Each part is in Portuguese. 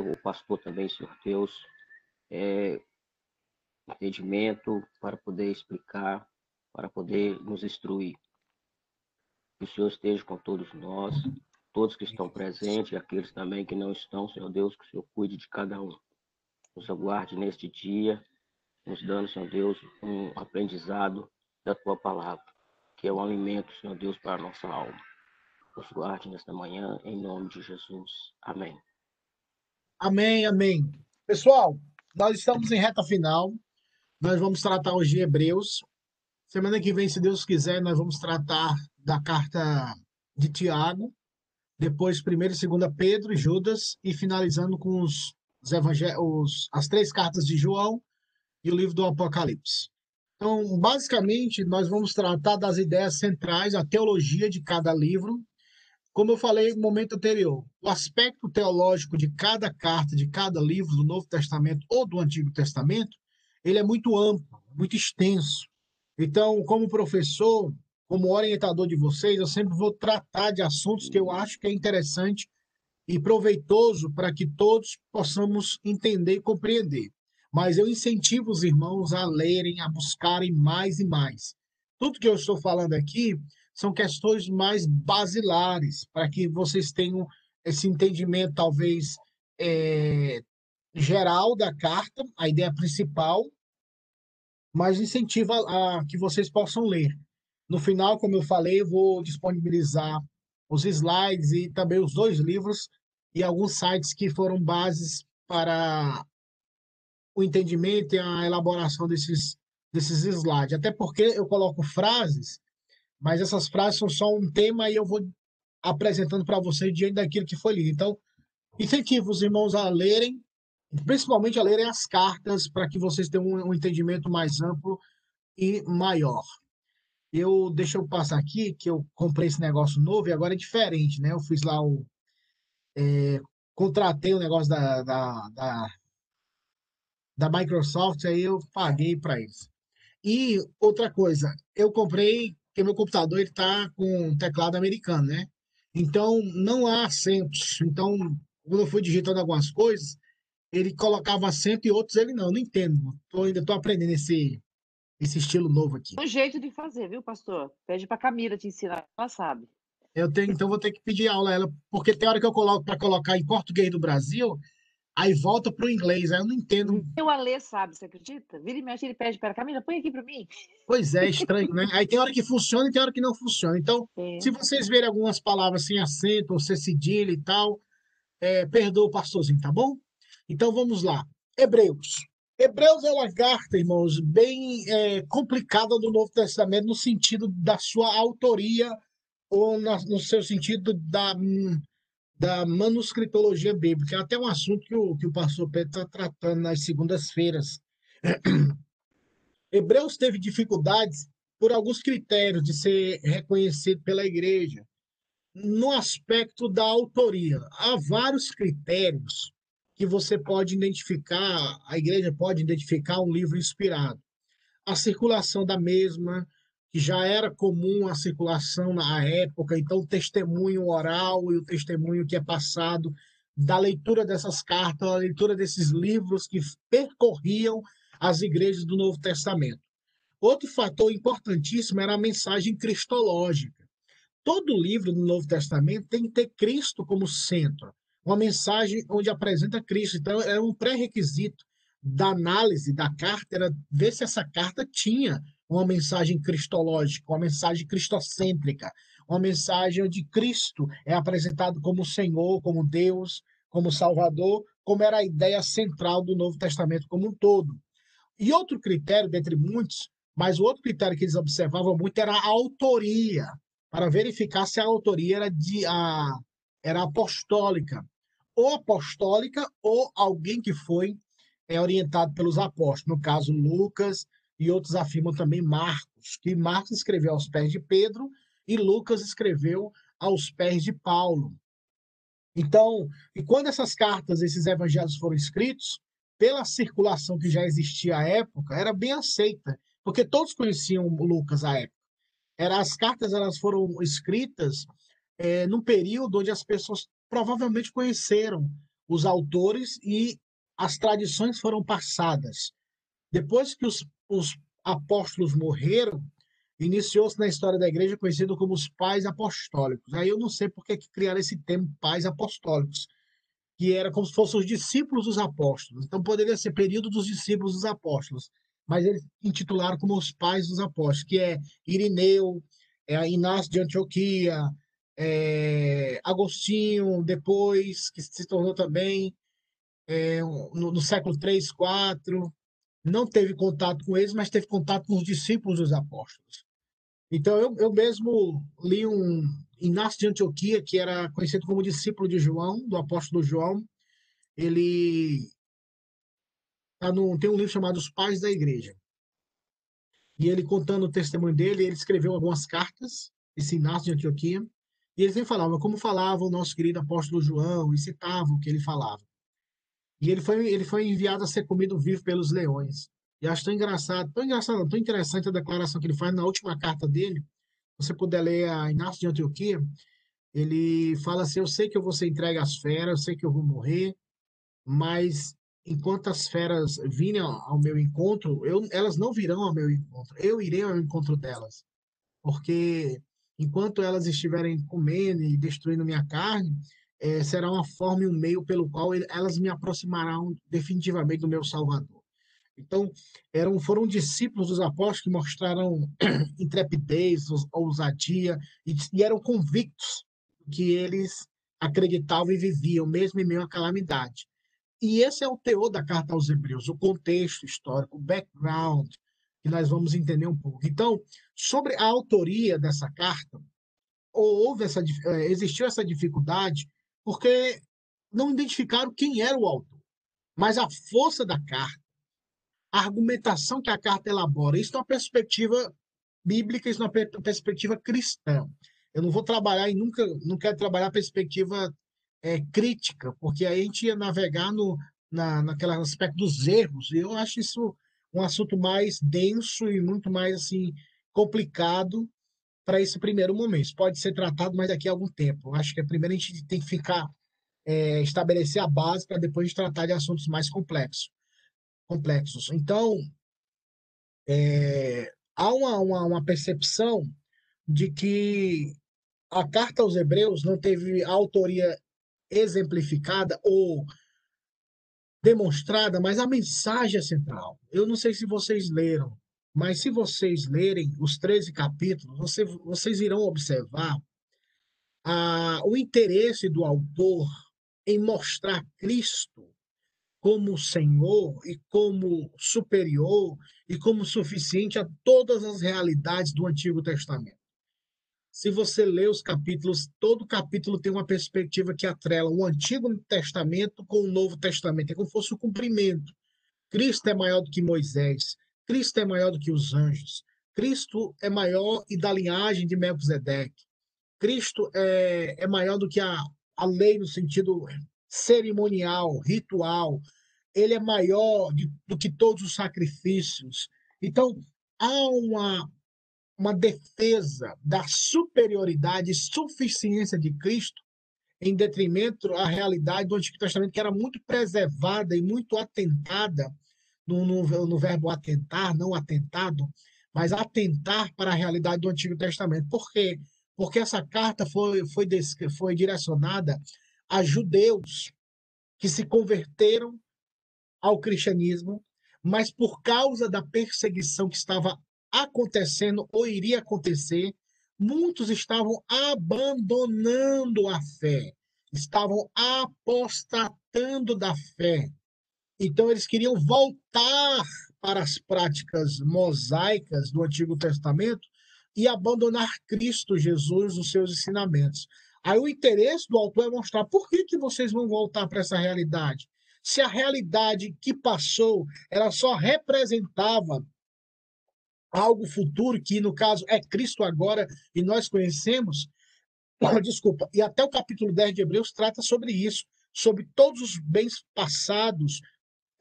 o pastor também, Senhor Deus, é, entendimento para poder explicar, para poder nos instruir. Que o Senhor esteja com todos nós, todos que estão presentes e aqueles também que não estão, Senhor Deus, que o Senhor cuide de cada um. Nos aguarde neste dia, nos dando, Senhor Deus, um aprendizado da tua palavra, que é o alimento, Senhor Deus, para a nossa alma. Nos guarde nesta manhã, em nome de Jesus. Amém. Amém, amém. Pessoal, nós estamos em reta final. Nós vamos tratar hoje de Hebreus. Semana que vem, se Deus quiser, nós vamos tratar da carta de Tiago, depois 1 e 2 Pedro e Judas, e finalizando com os, os, os as três cartas de João e o livro do Apocalipse. Então, basicamente, nós vamos tratar das ideias centrais, a teologia de cada livro. Como eu falei no momento anterior, o aspecto teológico de cada carta, de cada livro do Novo Testamento ou do Antigo Testamento, ele é muito amplo, muito extenso. Então, como professor, como orientador de vocês, eu sempre vou tratar de assuntos que eu acho que é interessante e proveitoso para que todos possamos entender e compreender mas eu incentivo os irmãos a lerem, a buscarem mais e mais. Tudo que eu estou falando aqui são questões mais basilares, para que vocês tenham esse entendimento, talvez, é, geral da carta, a ideia principal, mas incentiva a que vocês possam ler. No final, como eu falei, eu vou disponibilizar os slides e também os dois livros e alguns sites que foram bases para o entendimento e a elaboração desses, desses slides. Até porque eu coloco frases, mas essas frases são só um tema e eu vou apresentando para vocês diante daquilo que foi lido. Então, incentivo os irmãos a lerem, principalmente a lerem as cartas, para que vocês tenham um, entendimento mais amplo e maior. Eu deixa eu passar aqui que eu comprei esse negócio novo e agora é diferente, né? Eu fiz lá o é, contratei o negócio da, da, da da Microsoft, aí eu paguei para eles. E outra coisa, eu comprei, porque meu computador ele tá com teclado americano, né? Então não há acentos. Então, quando eu fui digitando algumas coisas, ele colocava acento e outros ele não. Não entendo. Tô, ainda estou aprendendo esse, esse estilo novo aqui. Um jeito de fazer, viu, pastor? Pede para Camila te ensinar, ela sabe. Eu tenho, então vou ter que pedir aula a ela, porque tem hora que eu coloco para colocar em português do Brasil, aí volta para o inglês, aí eu não entendo. O Alê sabe, você acredita? Vira e mexe, ele pede para Camila, põe aqui para mim. Pois é, estranho, né? Aí tem hora que funciona e tem hora que não funciona. Então, é. se vocês verem algumas palavras sem acento, ou sem cedilha e tal, é, perdoa o pastorzinho, tá bom? Então vamos lá. Hebreus. Hebreus é uma carta, irmãos, bem é, complicada do Novo Testamento no sentido da sua autoria ou na, no seu sentido da, hum, da manuscritologia bíblica. É até um assunto que o, que o pastor Pedro está tratando nas segundas-feiras. Hebreus teve dificuldades por alguns critérios de ser reconhecido pela igreja. No aspecto da autoria, há vários critérios que você pode identificar, a igreja pode identificar um livro inspirado. A circulação da mesma, que já era comum a circulação na época, então o testemunho oral e o testemunho que é passado da leitura dessas cartas, a leitura desses livros que percorriam as igrejas do Novo Testamento. Outro fator importantíssimo era a mensagem cristológica. Todo livro do Novo Testamento tem que ter Cristo como centro, uma mensagem onde apresenta Cristo. Então, era um pré-requisito da análise da carta, era ver se essa carta tinha uma mensagem cristológica, uma mensagem cristocêntrica, uma mensagem onde Cristo é apresentado como Senhor, como Deus, como Salvador, como era a ideia central do Novo Testamento como um todo. E outro critério, dentre muitos, mas o outro critério que eles observavam muito era a autoria, para verificar se a autoria era, de, a, era apostólica, ou apostólica, ou alguém que foi é, orientado pelos apóstolos, no caso Lucas, e outros afirmam também Marcos, que Marcos escreveu aos pés de Pedro e Lucas escreveu aos pés de Paulo. Então, e quando essas cartas, esses evangelhos foram escritos, pela circulação que já existia à época, era bem aceita, porque todos conheciam Lucas à época. Era, as cartas elas foram escritas é, num período onde as pessoas provavelmente conheceram os autores e as tradições foram passadas. Depois que os, os apóstolos morreram, iniciou-se na história da igreja conhecido como os pais apostólicos. Aí eu não sei por que criaram esse termo pais apostólicos, que era como se fossem os discípulos dos apóstolos. Então poderia ser período dos discípulos dos apóstolos, mas eles intitularam como os pais dos apóstolos, que é Irineu, é Inácio de Antioquia, é Agostinho, depois, que se tornou também é, no, no século 3, 4, não teve contato com eles, mas teve contato com os discípulos dos apóstolos. Então, eu, eu mesmo li um Inácio de Antioquia, que era conhecido como discípulo de João, do apóstolo João. Ele tá no, tem um livro chamado Os Pais da Igreja. E ele contando o testemunho dele, ele escreveu algumas cartas, esse Inácio de Antioquia, e ele sempre falava como falava o nosso querido apóstolo João, e citava o que ele falava. E ele foi, ele foi enviado a ser comido vivo pelos leões. E acho tão engraçado, tão engraçado, tão interessante a declaração que ele faz na última carta dele. Se você puder ler a Inácio de Antioquia, ele fala assim: Eu sei que eu vou ser entregue às feras, eu sei que eu vou morrer, mas enquanto as feras virem ao meu encontro, eu, elas não virão ao meu encontro, eu irei ao encontro delas. Porque enquanto elas estiverem comendo e destruindo minha carne, é, será uma forma e um meio pelo qual elas me aproximarão definitivamente do meu Salvador. Então, eram, foram discípulos dos apóstolos que mostraram intrepidez, ousadia, e, e eram convictos que eles acreditavam e viviam, mesmo em meio à calamidade. E esse é o teor da carta aos Hebreus, o contexto histórico, o background, que nós vamos entender um pouco. Então, sobre a autoria dessa carta, houve essa, eh, existiu essa dificuldade porque não identificaram quem era o autor. Mas a força da carta, a argumentação que a carta elabora, isso numa perspectiva bíblica, isso numa perspectiva cristã. Eu não vou trabalhar e nunca não quero trabalhar a perspectiva é, crítica, porque aí a gente ia navegar no, na, naquele aspecto dos erros. E eu acho isso um assunto mais denso e muito mais assim complicado para esse primeiro momento. Isso pode ser tratado mais daqui a algum tempo. Eu acho que primeiro a gente tem que ficar é, estabelecer a base para depois tratar de assuntos mais complexos. complexos. Então, é, há uma, uma, uma percepção de que a carta aos Hebreus não teve autoria exemplificada ou demonstrada, mas a mensagem é central. Eu não sei se vocês leram, mas se vocês lerem os 13 capítulos, você, vocês irão observar a, o interesse do autor em mostrar Cristo como Senhor e como superior e como suficiente a todas as realidades do Antigo Testamento. Se você lê os capítulos, todo capítulo tem uma perspectiva que atrela o Antigo Testamento com o Novo Testamento. É como se fosse o cumprimento. Cristo é maior do que Moisés. Cristo é maior do que os anjos. Cristo é maior e da linhagem de Melquisedeque. Cristo é, é maior do que a, a lei no sentido cerimonial, ritual. Ele é maior de, do que todos os sacrifícios. Então, há uma, uma defesa da superioridade e suficiência de Cristo em detrimento à realidade do Antigo Testamento, que era muito preservada e muito atentada no, no, no verbo atentar, não atentado, mas atentar para a realidade do Antigo Testamento. Por quê? Porque essa carta foi, foi, foi direcionada a judeus que se converteram ao cristianismo, mas por causa da perseguição que estava acontecendo ou iria acontecer, muitos estavam abandonando a fé, estavam apostatando da fé. Então, eles queriam voltar para as práticas mosaicas do Antigo Testamento e abandonar Cristo Jesus os seus ensinamentos. Aí o interesse do autor é mostrar por que, que vocês vão voltar para essa realidade. Se a realidade que passou, ela só representava algo futuro, que no caso é Cristo agora, e nós conhecemos, desculpa, e até o capítulo 10 de Hebreus trata sobre isso, sobre todos os bens passados,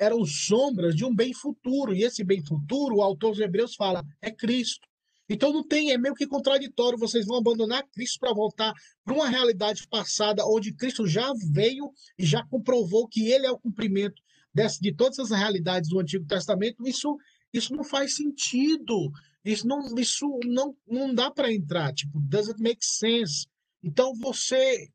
eram sombras de um bem futuro, e esse bem futuro, o autor dos Hebreus fala, é Cristo. Então não tem, é meio que contraditório. Vocês vão abandonar Cristo para voltar para uma realidade passada onde Cristo já veio e já comprovou que ele é o cumprimento desse, de todas as realidades do Antigo Testamento. Isso, isso não faz sentido. Isso não, isso não, não dá para entrar. Tipo, doesn't make sense. Então você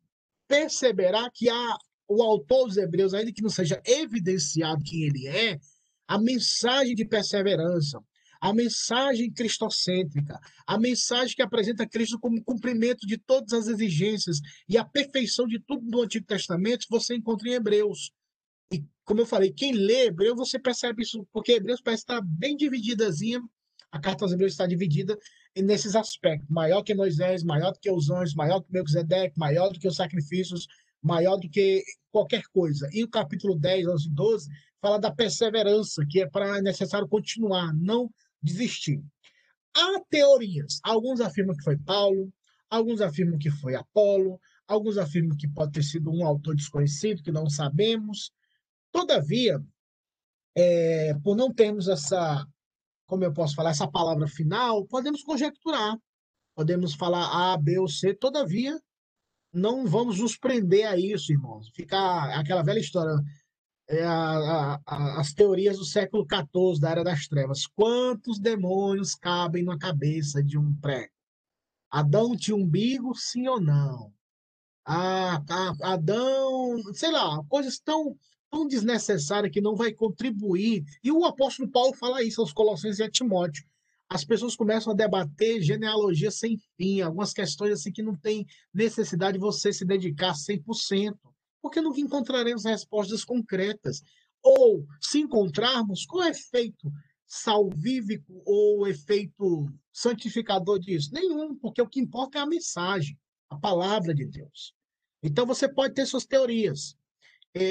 perceberá que a, o autor dos Hebreus, ainda que não seja evidenciado quem ele é, a mensagem de perseverança, a mensagem cristocêntrica, a mensagem que apresenta Cristo como cumprimento de todas as exigências e a perfeição de tudo do Antigo Testamento, você encontra em Hebreus. E, como eu falei, quem lê Hebreus, você percebe isso, porque Hebreus parece estar bem divididazinha, a carta aos Hebreus está dividida nesses aspectos, maior que Moisés, maior que os anjos, maior que Melquisedeque, maior do que os sacrifícios, maior do que qualquer coisa. E o capítulo 10, 11 e 12 fala da perseverança, que é para necessário continuar, não desistir. Há teorias. Alguns afirmam que foi Paulo, alguns afirmam que foi Apolo, alguns afirmam que pode ter sido um autor desconhecido, que não sabemos. Todavia, é, por não termos essa, como eu posso falar, essa palavra final, podemos conjecturar, podemos falar A, B ou C, todavia, não vamos nos prender a isso, irmãos. Ficar aquela velha história, é a, a, as teorias do século XIV, da Era das Trevas. Quantos demônios cabem na cabeça de um prego? Adão tinha umbigo, sim ou não? Ah, Adão, sei lá, coisas tão, tão desnecessárias que não vai contribuir. E o apóstolo Paulo fala isso aos Colossenses e a Timóteo. As pessoas começam a debater genealogia sem fim, algumas questões assim que não tem necessidade de você se dedicar 100% porque nunca encontraremos respostas concretas. Ou, se encontrarmos, qual é o efeito salvífico ou efeito santificador disso? Nenhum, porque o que importa é a mensagem, a palavra de Deus. Então, você pode ter suas teorias.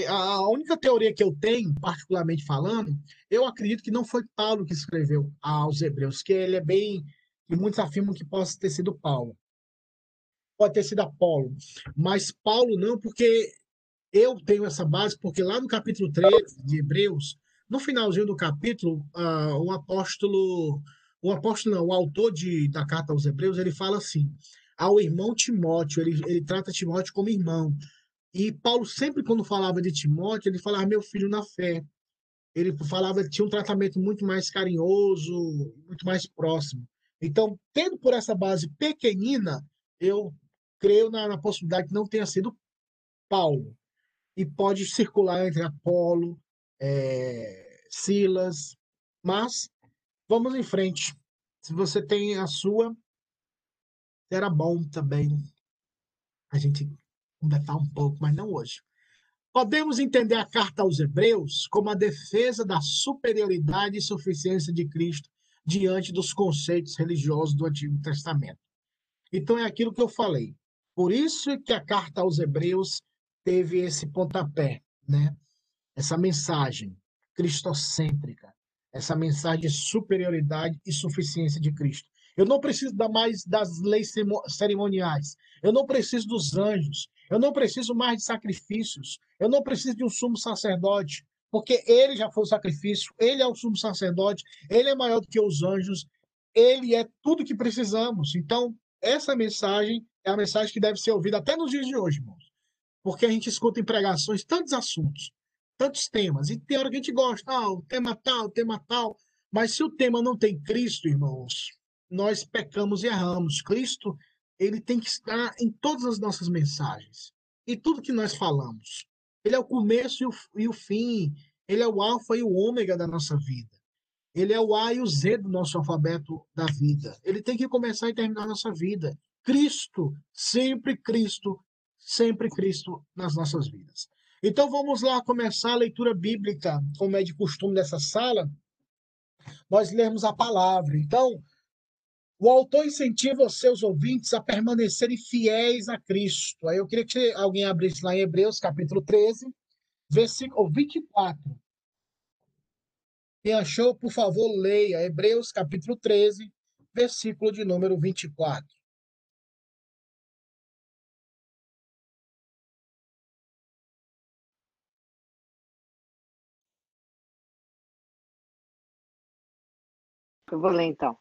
A única teoria que eu tenho, particularmente falando, eu acredito que não foi Paulo que escreveu aos Hebreus, que ele é bem. e muitos afirmam que possa ter sido Paulo. Pode ter sido Apolo. Mas Paulo não, porque eu tenho essa base porque lá no capítulo 13 de Hebreus, no finalzinho do capítulo, uh, o apóstolo, o apóstolo não, o autor de, da carta aos Hebreus, ele fala assim, ao irmão Timóteo, ele, ele trata Timóteo como irmão. E Paulo sempre quando falava de Timóteo, ele falava meu filho na fé. Ele falava tinha um tratamento muito mais carinhoso, muito mais próximo. Então, tendo por essa base pequenina, eu creio na, na possibilidade que não tenha sido Paulo e pode circular entre Apolo, é, Silas, mas vamos em frente. Se você tem a sua, era bom também a gente conversar um pouco, mas não hoje. Podemos entender a carta aos Hebreus como a defesa da superioridade e suficiência de Cristo diante dos conceitos religiosos do Antigo Testamento. Então é aquilo que eu falei. Por isso que a carta aos Hebreus teve esse pontapé, né? Essa mensagem cristocêntrica, essa mensagem de superioridade e suficiência de Cristo. Eu não preciso mais das leis cerimoniais. Eu não preciso dos anjos. Eu não preciso mais de sacrifícios. Eu não preciso de um sumo sacerdote, porque ele já foi o sacrifício, ele é o sumo sacerdote, ele é maior do que os anjos, ele é tudo que precisamos. Então, essa mensagem é a mensagem que deve ser ouvida até nos dias de hoje, irmãos porque a gente escuta em pregações tantos assuntos, tantos temas, e tem hora que a gente gosta, ah, o tema tal, o tema tal, mas se o tema não tem Cristo, irmãos, nós pecamos e erramos. Cristo, ele tem que estar em todas as nossas mensagens, e tudo que nós falamos. Ele é o começo e o, e o fim, ele é o alfa e o ômega da nossa vida. Ele é o A e o Z do nosso alfabeto da vida. Ele tem que começar e terminar a nossa vida. Cristo, sempre Cristo, sempre Cristo nas nossas vidas. Então vamos lá começar a leitura bíblica, como é de costume nessa sala, nós lermos a palavra. Então, o autor incentiva os seus ouvintes a permanecerem fiéis a Cristo. Aí eu queria que alguém abrisse lá em Hebreus, capítulo 13, versículo 24. Quem achou, por favor, leia Hebreus, capítulo 13, versículo de número 24. Eu vou ler então.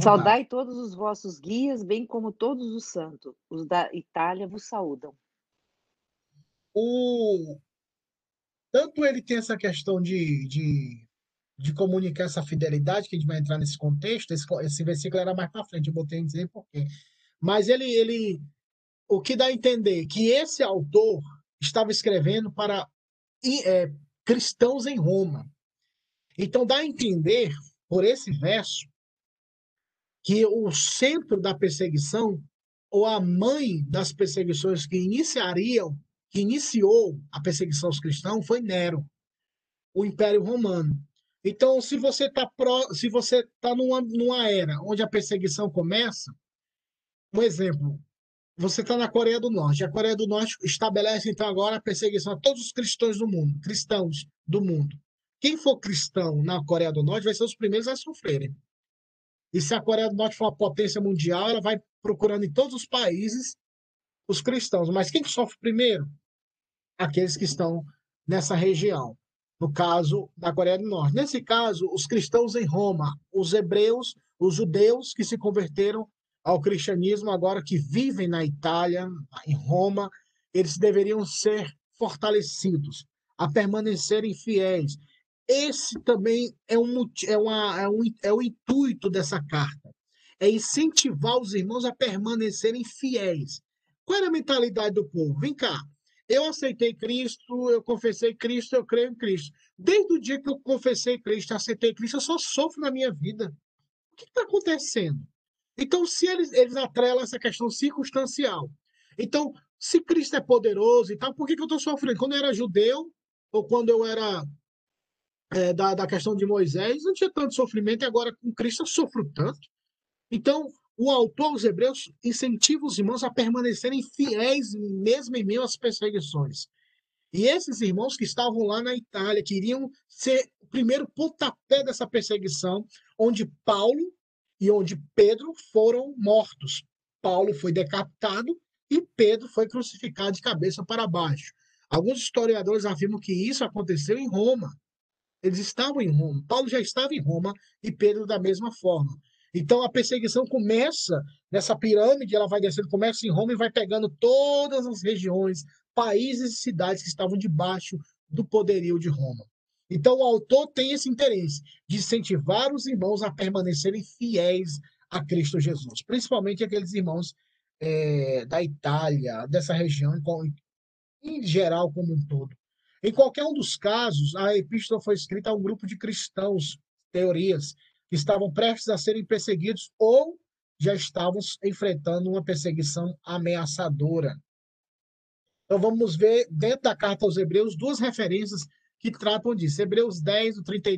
Saudai todos os vossos guias, bem como todos os santos. Os da Itália vos saúdam. O... Tanto ele tem essa questão de, de, de comunicar essa fidelidade, que a gente vai entrar nesse contexto, esse, esse versículo era mais para frente, eu botei em dizer por quê. Mas ele, ele, o que dá a entender que esse autor estava escrevendo para é, cristãos em Roma. Então dá a entender, por esse verso, que o centro da perseguição, ou a mãe das perseguições que iniciariam, que iniciou a perseguição aos cristãos, foi Nero, o Império Romano. Então, se você está se você tá numa, numa era onde a perseguição começa, um exemplo, você está na Coreia do Norte. A Coreia do Norte estabelece, então, agora a perseguição a todos os cristãos do mundo, cristãos do mundo. Quem for cristão na Coreia do Norte vai ser os primeiros a sofrerem. E se a Coreia do Norte for uma potência mundial, ela vai procurando em todos os países os cristãos. Mas quem sofre primeiro? Aqueles que estão nessa região. No caso da Coreia do Norte. Nesse caso, os cristãos em Roma, os hebreus, os judeus que se converteram ao cristianismo, agora que vivem na Itália, em Roma, eles deveriam ser fortalecidos, a permanecerem fiéis. Esse também é, um, é, uma, é, um, é o intuito dessa carta. É incentivar os irmãos a permanecerem fiéis. Qual era a mentalidade do povo? Vem cá, eu aceitei Cristo, eu confessei Cristo, eu creio em Cristo. Desde o dia que eu confessei Cristo, aceitei Cristo, eu só sofro na minha vida. O que está acontecendo? Então, se eles, eles atrelam essa questão circunstancial. Então, se Cristo é poderoso e tal, por que, que eu estou sofrendo? Quando eu era judeu, ou quando eu era é, da, da questão de Moisés, não tinha tanto sofrimento, e agora com Cristo eu sofro tanto. Então, o autor, os hebreus, incentiva os irmãos a permanecerem fiéis, mesmo em meio às perseguições. E esses irmãos que estavam lá na Itália, queriam ser o primeiro pontapé dessa perseguição, onde Paulo e onde Pedro foram mortos. Paulo foi decapitado e Pedro foi crucificado de cabeça para baixo. Alguns historiadores afirmam que isso aconteceu em Roma. Eles estavam em Roma. Paulo já estava em Roma e Pedro da mesma forma. Então a perseguição começa nessa pirâmide, ela vai descendo, começa em Roma e vai pegando todas as regiões, países e cidades que estavam debaixo do poderio de Roma. Então, o autor tem esse interesse de incentivar os irmãos a permanecerem fiéis a Cristo Jesus, principalmente aqueles irmãos é, da Itália, dessa região, em geral, como um todo. Em qualquer um dos casos, a epístola foi escrita a um grupo de cristãos, teorias, que estavam prestes a serem perseguidos ou já estavam enfrentando uma perseguição ameaçadora. Então vamos ver dentro da carta aos Hebreus duas referências que tratam disso. Hebreus 10, 30,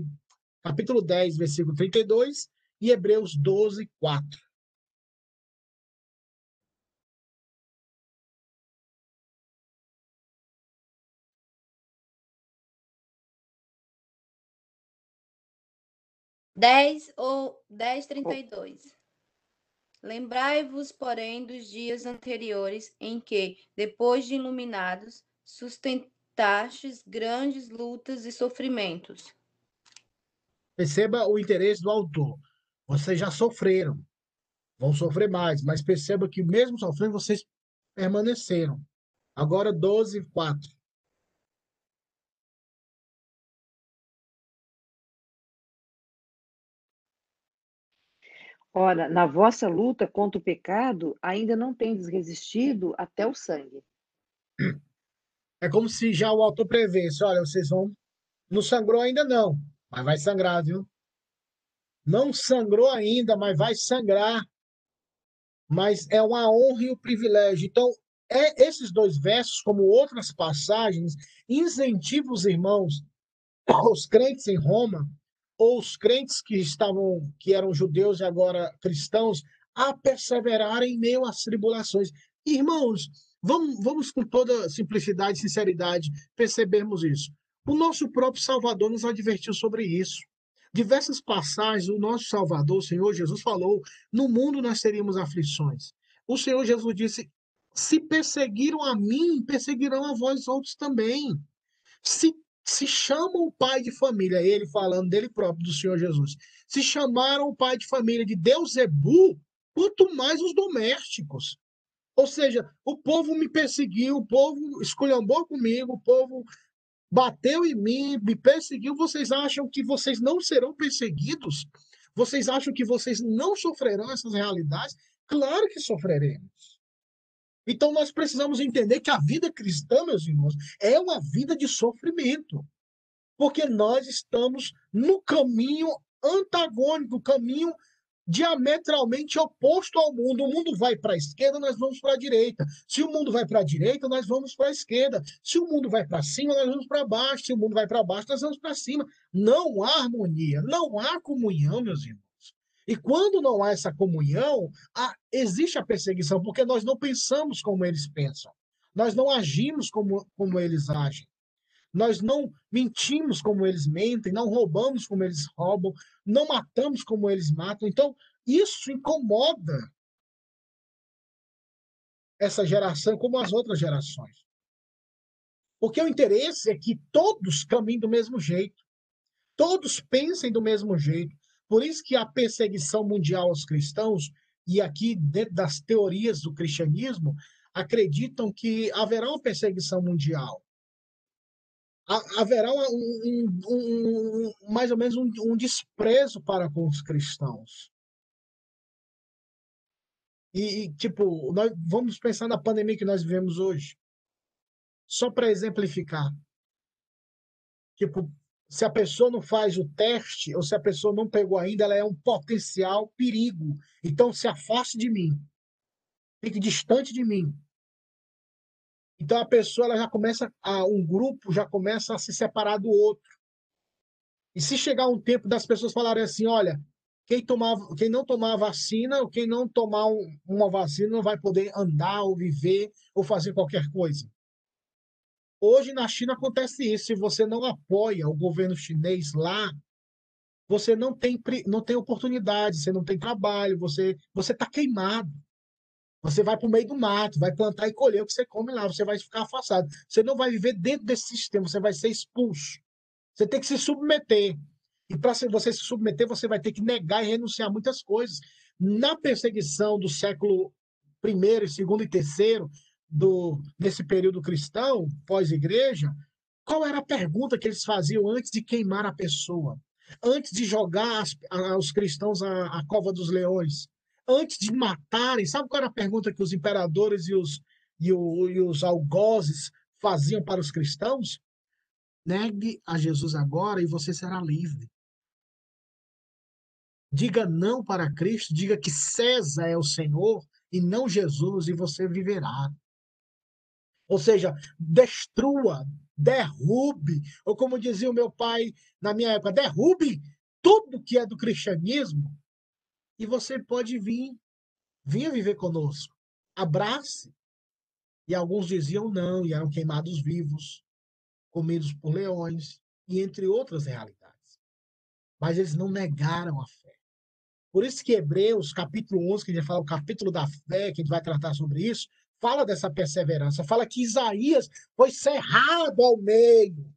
capítulo 10, versículo 32 e Hebreus 12, 4. Dez ou dez trinta e dois. Lembrai-vos, porém, dos dias anteriores em que, depois de iluminados, sustent taxas, grandes lutas e sofrimentos. Perceba o interesse do autor. Vocês já sofreram, vão sofrer mais, mas perceba que mesmo sofrendo, vocês permaneceram. Agora 12, 4. Ora, na vossa luta contra o pecado, ainda não tendes resistido até o sangue. É como se já o autor prevesse, olha, vocês vão. Não sangrou ainda não, mas vai sangrar, viu? Não sangrou ainda, mas vai sangrar. Mas é uma honra e um privilégio. Então, é, esses dois versos, como outras passagens, incentivam os irmãos, os crentes em Roma, ou os crentes que estavam, que eram judeus e agora cristãos, a perseverarem em meio às tribulações. Irmãos, Vamos, vamos com toda simplicidade e sinceridade percebermos isso. O nosso próprio Salvador nos advertiu sobre isso. Diversas passagens, o nosso Salvador, o Senhor Jesus, falou: no mundo nós teríamos aflições. O Senhor Jesus disse: se perseguiram a mim, perseguirão a vós outros também. Se, se chamam o pai de família, ele falando dele próprio, do Senhor Jesus, se chamaram o pai de família de Deusebu, quanto mais os domésticos. Ou seja, o povo me perseguiu, o povo esculhambou comigo, o povo bateu em mim, me perseguiu. Vocês acham que vocês não serão perseguidos? Vocês acham que vocês não sofrerão essas realidades? Claro que sofreremos. Então nós precisamos entender que a vida cristã, meus irmãos, é uma vida de sofrimento. Porque nós estamos no caminho antagônico, caminho diametralmente oposto ao mundo. O mundo vai para a esquerda, nós vamos para a direita. Se o mundo vai para a direita, nós vamos para a esquerda. Se o mundo vai para cima, nós vamos para baixo. Se o mundo vai para baixo, nós vamos para cima. Não há harmonia, não há comunhão, meus irmãos. E quando não há essa comunhão, há, existe a perseguição, porque nós não pensamos como eles pensam. Nós não agimos como, como eles agem. Nós não mentimos como eles mentem, não roubamos como eles roubam, não matamos como eles matam. Então, isso incomoda essa geração como as outras gerações. Porque o interesse é que todos caminhem do mesmo jeito, todos pensem do mesmo jeito. Por isso que a perseguição mundial aos cristãos, e aqui dentro das teorias do cristianismo, acreditam que haverá uma perseguição mundial haverá um, um, um, mais ou menos um, desprezo para com os cristãos. E, tipo, nós vamos pensar na pandemia que nós vivemos hoje. Só para exemplificar. Tipo, se a pessoa não faz o teste, ou se a pessoa não pegou ainda, ela é um potencial perigo. Então, se afaste de mim. Fique distante de mim. Então a pessoa ela já começa a um grupo já começa a se separar do outro. E se chegar um tempo das pessoas falarem assim, olha, quem tomava, quem não tomar vacina, ou quem não tomar um, uma vacina não vai poder andar ou viver ou fazer qualquer coisa. Hoje na China acontece isso. Se você não apoia o governo chinês lá, você não tem, não tem oportunidade, você não tem trabalho, você está queimado. Você vai para o meio do mato, vai plantar e colher o que você come lá, você vai ficar afastado. Você não vai viver dentro desse sistema, você vai ser expulso. Você tem que se submeter. E para você se submeter, você vai ter que negar e renunciar a muitas coisas. Na perseguição do século I, segundo e terceiro, do, nesse período cristão, pós-igreja, qual era a pergunta que eles faziam antes de queimar a pessoa? Antes de jogar as, a, os cristãos à, à cova dos leões? antes de matarem, sabe qual era a pergunta que os imperadores e os, e, o, e os algozes faziam para os cristãos? Negue a Jesus agora e você será livre. Diga não para Cristo, diga que César é o Senhor e não Jesus, e você viverá. Ou seja, destrua, derrube, ou como dizia o meu pai na minha época, derrube tudo que é do cristianismo e você pode vir, vir viver conosco. Abrace. E alguns diziam não, e eram queimados vivos, comidos por leões, e entre outras realidades. Mas eles não negaram a fé. Por isso que Hebreus, capítulo 11, que a gente fala o capítulo da fé, que a gente vai tratar sobre isso, fala dessa perseverança. Fala que Isaías foi cerrado ao meio.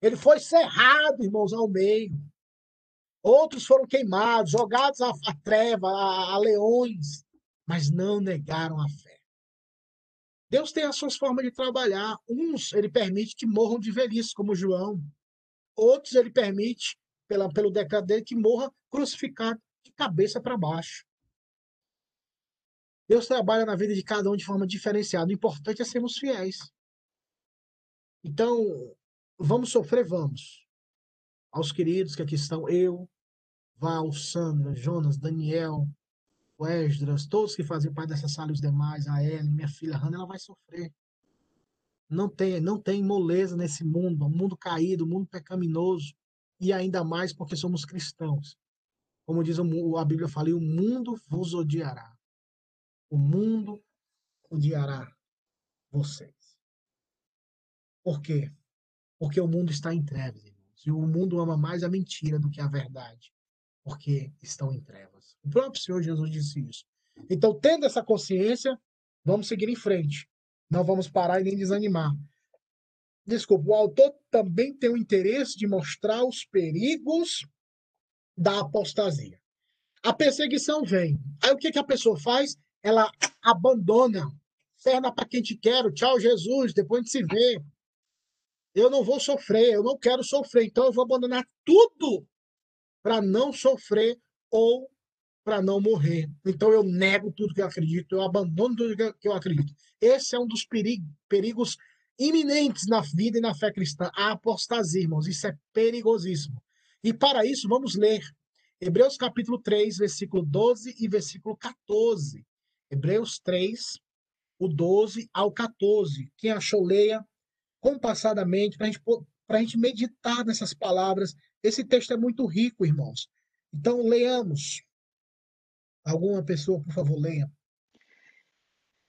Ele foi cerrado, irmãos, ao meio. Outros foram queimados, jogados à, à treva, a, a leões, mas não negaram a fé. Deus tem as suas formas de trabalhar. Uns ele permite que morram de velhice, como João. Outros ele permite, pela, pelo decreto dele, que morra crucificado de cabeça para baixo. Deus trabalha na vida de cada um de forma diferenciada. O importante é sermos fiéis. Então, vamos sofrer, vamos aos queridos que aqui estão, eu, Val, Sandra, Jonas, Daniel, Esdras, todos que fazem parte dessa sala e os demais, a Ellen, minha filha Hannah, ela vai sofrer. Não tem, não tem moleza nesse mundo, um mundo caído, um mundo pecaminoso, e ainda mais porque somos cristãos. Como diz a Bíblia fala, o mundo vos odiará. O mundo odiará vocês. Por quê? Porque o mundo está em trevas. Se o mundo ama mais a mentira do que a verdade, porque estão em trevas. O próprio Senhor Jesus disse isso. Então, tendo essa consciência, vamos seguir em frente. Não vamos parar e nem desanimar. Desculpa, o autor também tem o interesse de mostrar os perigos da apostasia. A perseguição vem. Aí o que, que a pessoa faz? Ela abandona. Ferna para quem te quero. Tchau, Jesus. Depois a gente se vê. Eu não vou sofrer. Eu não quero sofrer. Então eu vou abandonar tudo para não sofrer ou para não morrer. Então eu nego tudo que eu acredito. Eu abandono tudo que eu acredito. Esse é um dos perigos iminentes na vida e na fé cristã. A apostasia, irmãos. Isso é perigosíssimo. E para isso, vamos ler Hebreus capítulo 3, versículo 12 e versículo 14. Hebreus 3, o 12 ao 14. Quem achou, leia compassadamente, para gente, a gente meditar nessas palavras. Esse texto é muito rico, irmãos. Então, leiamos. Alguma pessoa, por favor, leia.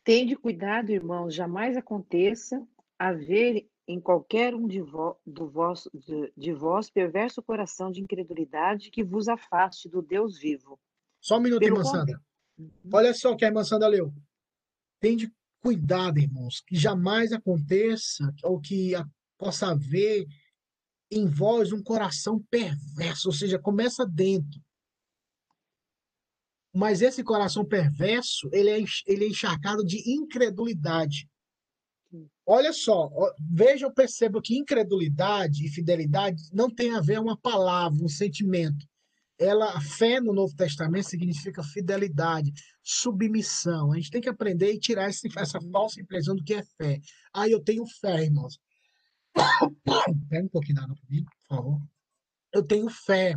Tende cuidado, irmãos, jamais aconteça haver em qualquer um de, vo, do vosso, de, de vós perverso coração de incredulidade que vos afaste do Deus vivo. Só um minuto, irmã Sandra. Olha só o que a irmã Sandra leu. Tende cuidado, irmãos, que jamais aconteça ou que possa haver em vós um coração perverso, ou seja, começa dentro. Mas esse coração perverso, ele é, ele é encharcado de incredulidade. Olha só, veja, eu percebo que incredulidade e fidelidade não tem a ver uma palavra, um sentimento. Ela, a fé no Novo Testamento significa fidelidade, submissão. A gente tem que aprender e tirar esse, essa falsa impressão do que é fé. Ah, eu tenho fé, irmãos. Pega um pouquinho d'água para mim, por favor. Eu tenho fé.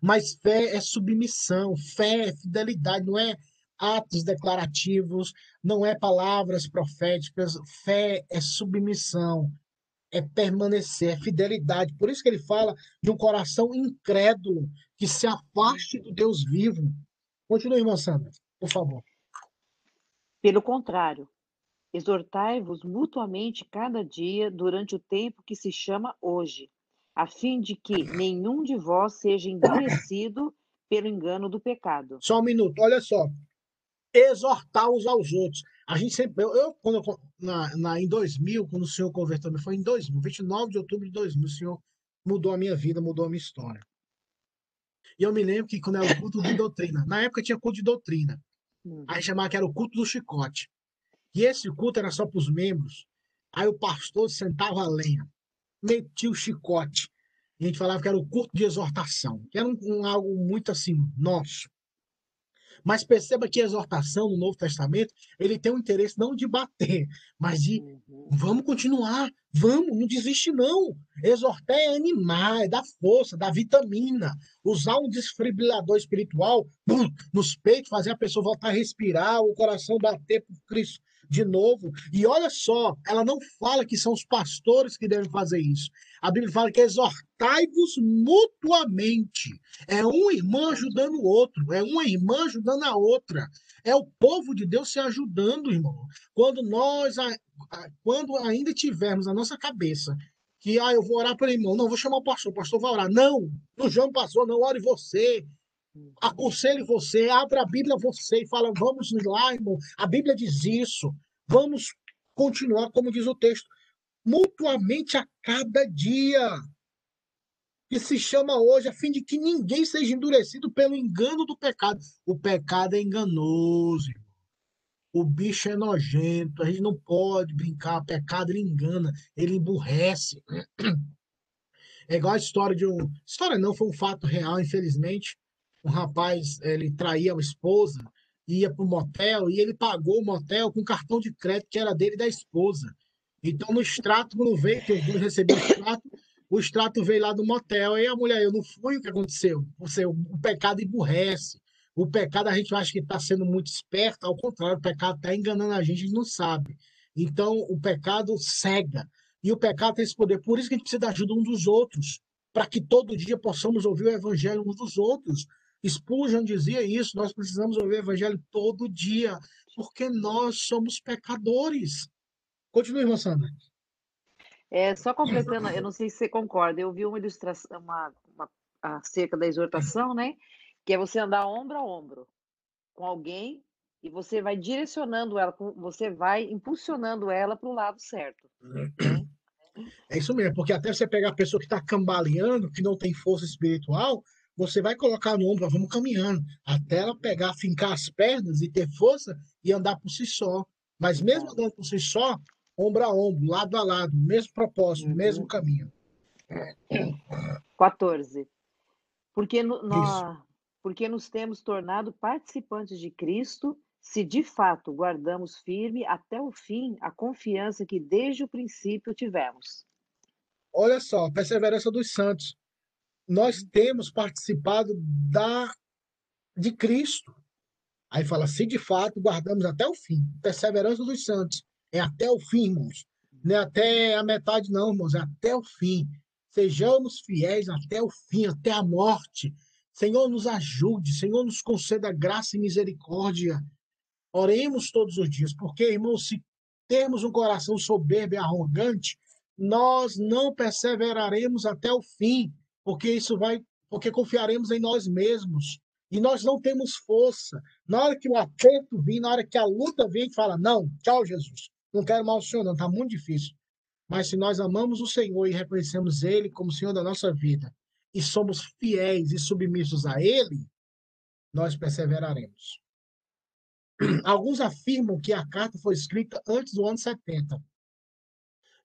Mas fé é submissão, fé é fidelidade, não é atos declarativos, não é palavras proféticas, fé é submissão, é permanecer, é fidelidade. Por isso que ele fala de um coração incrédulo que se afaste do Deus vivo. Continue, irmã Sandra, por favor. Pelo contrário, exortai-vos mutuamente cada dia durante o tempo que se chama hoje, a fim de que nenhum de vós seja endurecido pelo engano do pecado. Só um minuto, olha só exortar uns aos outros. A gente sempre, eu, eu quando eu, na, na, em 2000, quando o senhor converteu, foi em 2000, 29 de outubro de 2000, o senhor mudou a minha vida, mudou a minha história. E eu me lembro que quando era o culto de doutrina, na época tinha culto de doutrina, hum. aí chamava que era o culto do chicote. E esse culto era só para os membros. Aí o pastor sentava a lenha, metia o chicote. E a gente falava que era o culto de exortação, que era um, um algo muito assim, nosso. Mas perceba que a exortação no Novo Testamento, ele tem um interesse não de bater, mas de uhum. vamos continuar, vamos, não desiste não. Exortar é animar, é dar força, dar vitamina. Usar um desfibrilador espiritual bum, nos peitos, fazer a pessoa voltar a respirar, o coração bater por Cristo de novo. E olha só, ela não fala que são os pastores que devem fazer isso. A Bíblia fala que exortai-vos mutuamente. É um irmão ajudando o outro, é uma irmã ajudando a outra. É o povo de Deus se ajudando, irmão. Quando nós, quando ainda tivermos na nossa cabeça que ah, eu vou orar pelo irmão, não, vou chamar o pastor, o pastor vai orar. Não, não chama o pastor, não, ore você. Aconselhe você, abra a Bíblia você e fala, vamos lá, irmão. A Bíblia diz isso. Vamos continuar, como diz o texto, mutuamente a cada dia. Que se chama hoje, a fim de que ninguém seja endurecido pelo engano do pecado. O pecado é enganoso, irmão. O bicho é nojento, a gente não pode brincar. O pecado ele engana, ele emburrece. É igual a história de um. História não, foi um fato real, infelizmente. Um rapaz, ele traía a esposa, ia para o motel e ele pagou o motel com cartão de crédito que era dele e da esposa. Então, no extrato, quando veio, que eu recebi o extrato, o extrato veio lá do motel. Aí a mulher, eu não fui, o que aconteceu? Você, o, o pecado emburrece. O pecado a gente acha que está sendo muito esperto, ao contrário, o pecado está enganando a gente, a gente não sabe. Então, o pecado cega. E o pecado tem esse poder. Por isso que a gente precisa da ajuda um dos outros, para que todo dia possamos ouvir o evangelho uns dos outros. Spurgeon dizia isso, nós precisamos ouvir o evangelho todo dia, porque nós somos pecadores. Continue, irmã Sandra. É, só completando, eu não sei se você concorda, eu vi uma ilustração, uma, uma acerca da exortação, né? Que é você andar ombro a ombro com alguém e você vai direcionando ela, você vai impulsionando ela para o lado certo. É isso mesmo, porque até você pegar a pessoa que está cambaleando, que não tem força espiritual, você vai colocar no ombro, vamos caminhando, até ela pegar, fincar as pernas e ter força e andar por si só. Mas mesmo andando por si só, ombro a ombro, lado a lado, mesmo propósito, Uhum. mesmo caminho. 14. Porque, no- nó- porque nos temos tornado participantes de Cristo, se de fato guardamos firme até o fim a confiança que desde o princípio tivemos. Olha só, perseverança dos santos. Nós temos participado da de Cristo. Aí fala, se de fato guardamos até o fim. Perseverança dos santos. É até o fim, irmãos. Não é até a metade, não, irmãos. É até o fim. Sejamos fiéis até o fim, até a morte. Senhor, nos ajude. Senhor, nos conceda graça e misericórdia. Oremos todos os dias, porque, irmãos, se termos um coração soberbo e arrogante, nós não perseveraremos até o fim, porque isso vai, porque confiaremos em nós mesmos. E nós não temos força. Na hora que o aperto vir, na hora que a luta vir, a gente fala: Não, tchau, Jesus. Não quero mais o Senhor, não. Está muito difícil. Mas se nós amamos o Senhor e reconhecemos Ele como Senhor da nossa vida, e somos fiéis e submissos a Ele, nós perseveraremos. Alguns afirmam que a carta foi escrita antes do ano 70.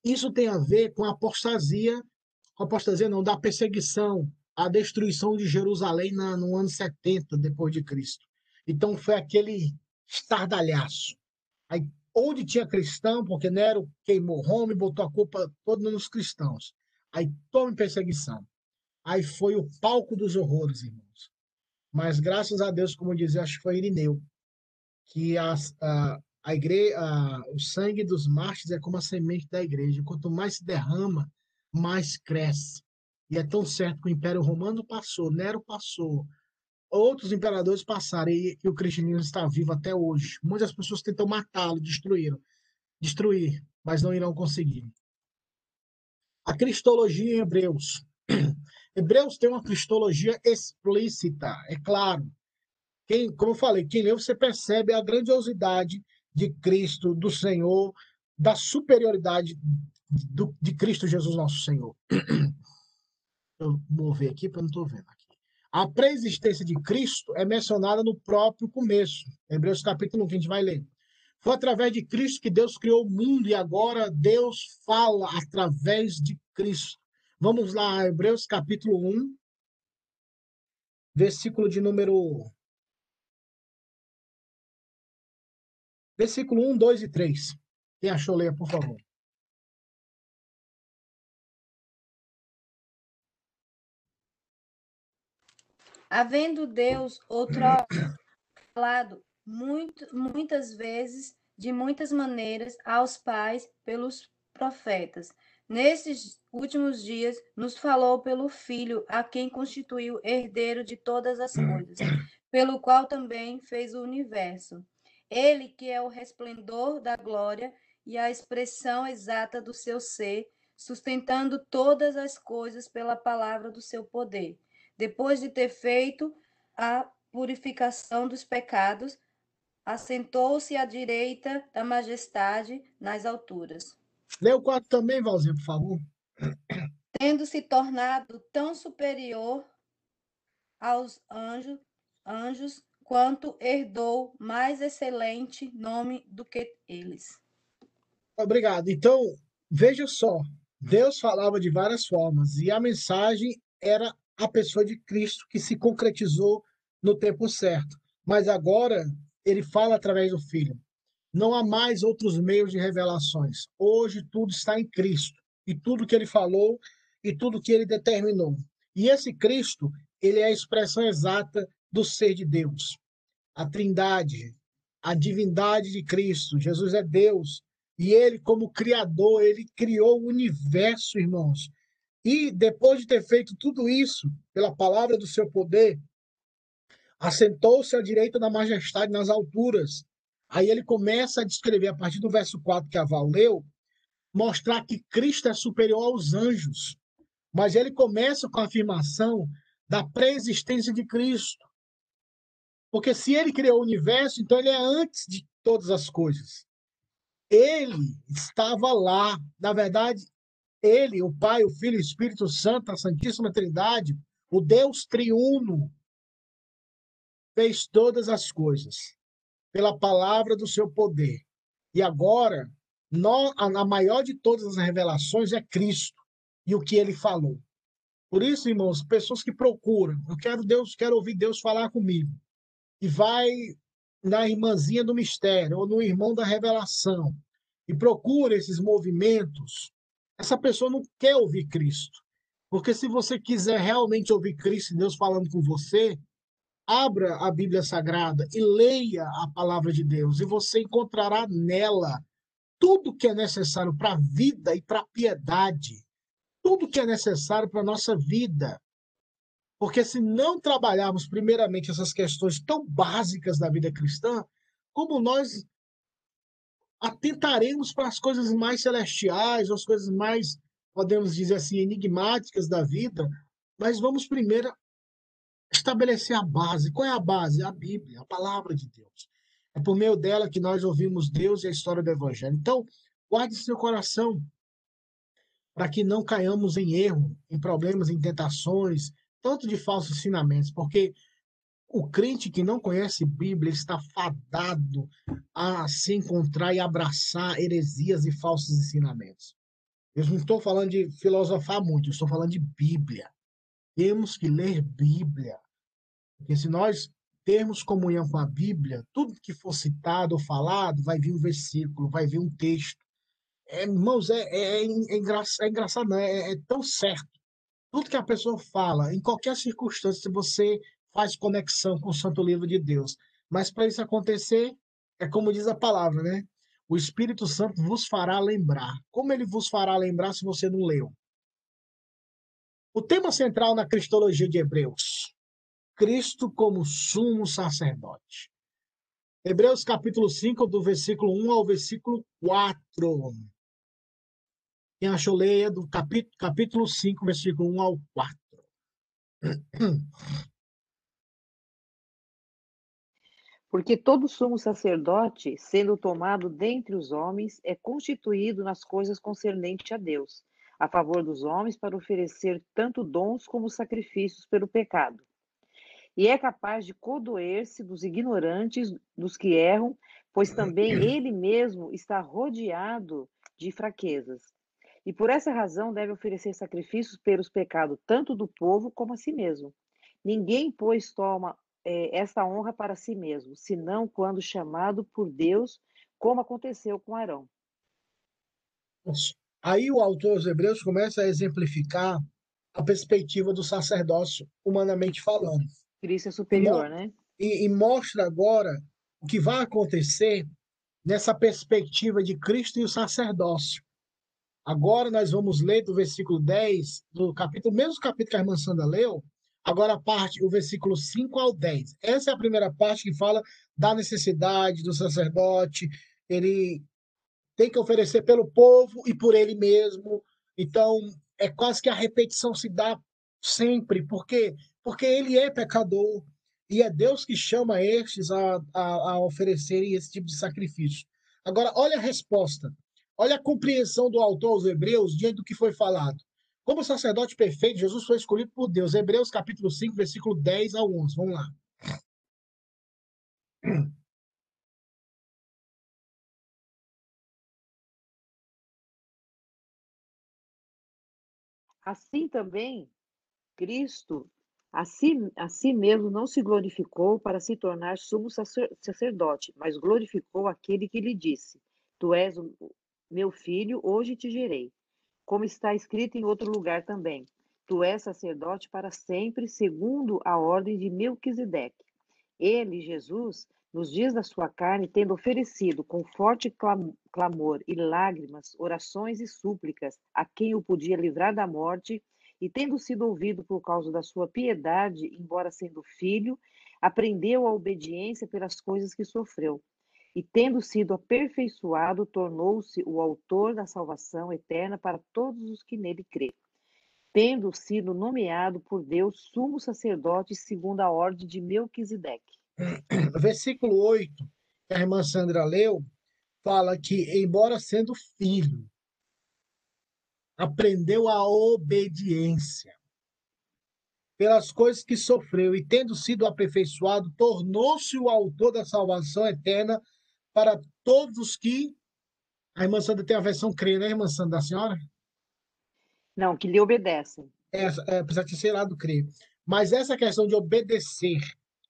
Isso tem a ver com a apostasia, apostasia não, da perseguição, a destruição de Jerusalém na, no ano 70 depois de Cristo. Então foi aquele estardalhaço. Aí, onde tinha cristão, porque Nero queimou Roma e botou a culpa toda nos cristãos. Aí tome perseguição. Aí foi o palco dos horrores, irmãos. Mas graças a Deus, como dizia, acho que foi Irineu, que as, a, a igreja, a, o sangue dos mártires é como a semente da igreja. Quanto mais se derrama, mais cresce. E é tão certo que o Império Romano passou, Nero passou, outros imperadores passaram e, e o cristianismo está vivo até hoje. Muitas pessoas tentam matá-lo, destruíram, destruir, mas não irão conseguir. A cristologia em Hebreus. Hebreus tem uma cristologia explícita, é claro. Quem, como eu falei, quem lê, você percebe a grandiosidade de Cristo, do Senhor, da superioridade do, de Cristo Jesus, nosso Senhor. Eu mover aqui, porque eu não estou vendo aqui. A preexistência de Cristo é mencionada no próprio começo, Hebreus capítulo 1, que a gente vai ler. Foi através de Cristo que Deus criou o mundo e agora Deus fala através de Cristo. Vamos lá, Hebreus capítulo 1, versículo de número. Versículo 1, 2 e 3. Quem achou, leia, por favor. Havendo Deus outrora falado muito, muitas vezes, de muitas maneiras, aos pais pelos profetas. Nesses últimos dias, nos falou pelo Filho, a quem constituiu herdeiro de todas as coisas, pelo qual também fez o universo. Ele que é o resplendor da glória e a expressão exata do seu ser, sustentando todas as coisas pela palavra do seu poder depois de ter feito a purificação dos pecados, assentou-se à direita da majestade nas alturas. Lê o 4 também, Valzinho, por favor. Tendo se tornado tão superior aos anjos, anjos quanto herdou mais excelente nome do que eles. Obrigado. Então, veja só, Deus falava de várias formas e a mensagem era a pessoa de Cristo que se concretizou no tempo certo. Mas agora ele fala através do Filho. Não há mais outros meios de revelações. Hoje tudo está em Cristo. E tudo que ele falou e tudo que ele determinou. E esse Cristo, ele é a expressão exata do ser de Deus. A Trindade, a divindade de Cristo. Jesus é Deus. E ele, como Criador, ele criou o universo, irmãos. E depois de ter feito tudo isso, pela palavra do seu poder, assentou-se à direita da majestade nas alturas. Aí ele começa a descrever, a partir do verso 4 que a Val leu, mostrar que Cristo é superior aos anjos. Mas ele começa com a afirmação da preexistência de Cristo. Porque se ele criou o universo, então ele é antes de todas as coisas. Ele estava lá. Na verdade, ele, o Pai, o Filho e o Espírito Santo, a Santíssima Trindade, O Deus triuno fez todas as coisas pela palavra do seu poder. E agora, nós, a maior de todas as revelações é Cristo e o que ele falou. Por isso, irmãos, pessoas que procuram, eu quero Deus, quero ouvir Deus falar comigo. E vai na irmãzinha do mistério ou no irmão da revelação e procura esses movimentos, essa pessoa não quer ouvir Cristo. Porque se você quiser realmente ouvir Cristo e Deus falando com você, abra a Bíblia Sagrada e leia a palavra de Deus e você encontrará nela tudo que é necessário para a vida e para a piedade tudo que é necessário para a nossa vida. Porque se não trabalharmos primeiramente essas questões tão básicas da vida cristã, como nós atentaremos para as coisas mais celestiais, as coisas mais, podemos dizer assim, enigmáticas da vida, mas vamos primeiro estabelecer a base. Qual é a base? A Bíblia, a palavra de Deus. É por meio dela que nós ouvimos Deus e a história do Evangelho. Então, guarde seu coração para que não caiamos em erro, em problemas, em tentações, tanto de falsos ensinamentos, porque o crente que não conhece Bíblia está fadado a se encontrar e abraçar heresias e falsos ensinamentos. Eu não estou falando de filosofar muito, eu estou falando de Bíblia. Temos que ler Bíblia. Porque se nós termos comunhão com a Bíblia, tudo que for citado ou falado, vai vir um versículo, vai vir um texto é, irmãos, é, é, é, engra, é engraçado, não, é, é tão certo. Tudo que a pessoa fala, em qualquer circunstância, você faz conexão com o Santo Livro de Deus. Mas para isso acontecer, é como diz a palavra, né? O Espírito Santo vos fará lembrar. Como ele vos fará lembrar se você não leu? O tema central na cristologia de Hebreus: Cristo como sumo sacerdote. Hebreus capítulo 5, do versículo 1 ao versículo 4. Quem achou, leia do capítulo, capítulo 5, versículo 1 ao 4. Porque todo sumo sacerdote, sendo tomado dentre os homens, é constituído nas coisas concernentes a Deus, a favor dos homens, para oferecer tanto dons como sacrifícios pelo pecado. E é capaz de codoer-se dos ignorantes, dos que erram, pois também ele mesmo está rodeado de fraquezas. E por essa razão deve oferecer sacrifícios pelos pecados, tanto do povo como a si mesmo. Ninguém, pois, toma é, esta honra para si mesmo, senão quando chamado por Deus, como aconteceu com Arão. Aí o autor dos Hebreus começa a exemplificar a perspectiva do sacerdócio, humanamente falando. Cristo é superior, e, né? E, e mostra agora o que vai acontecer nessa perspectiva de Cristo e o sacerdócio. Agora nós vamos ler do versículo 10, do capítulo, mesmo capítulo que a irmã Sandra leu, agora a parte, o versículo 5 ao 10. Essa é a primeira parte que fala da necessidade do sacerdote, ele tem que oferecer pelo povo e por ele mesmo. Então, é quase que a repetição se dá sempre, por quê? Porque ele é pecador e é Deus que chama estes a, a, a oferecerem esse tipo de sacrifício. Agora, olha a resposta. Olha a compreensão do autor aos Hebreus diante do que foi falado. Como sacerdote perfeito, Jesus foi escolhido por Deus. Hebreus capítulo 5, versículo 10 ao 11. Vamos lá. Assim também, Cristo a si, a si mesmo não se glorificou para se tornar sumo sacerdote, mas glorificou aquele que lhe disse: Tu és o, meu filho, hoje te gerei. Como está escrito em outro lugar também: Tu és sacerdote para sempre, segundo a ordem de Melquisedeque. Ele, Jesus, nos dias da sua carne, tendo oferecido com forte clamor e lágrimas, orações e súplicas a quem o podia livrar da morte, e tendo sido ouvido por causa da sua piedade, embora sendo filho, aprendeu a obediência pelas coisas que sofreu e, tendo sido aperfeiçoado, tornou-se o autor da salvação eterna para todos os que nele crê. Tendo sido nomeado por Deus sumo sacerdote segundo a ordem de Melquisedeque. Versículo 8, que a irmã Sandra leu, fala que, embora sendo filho, aprendeu a obediência. pelas coisas que sofreu e tendo sido aperfeiçoado, tornou-se o autor da salvação eterna para todos os que. A irmã Sandra tem a versão crê, né, irmã Sandra, da senhora? Não, que lhe obedecem. É, é, apesar de ser lá do crer. Mas essa questão de obedecer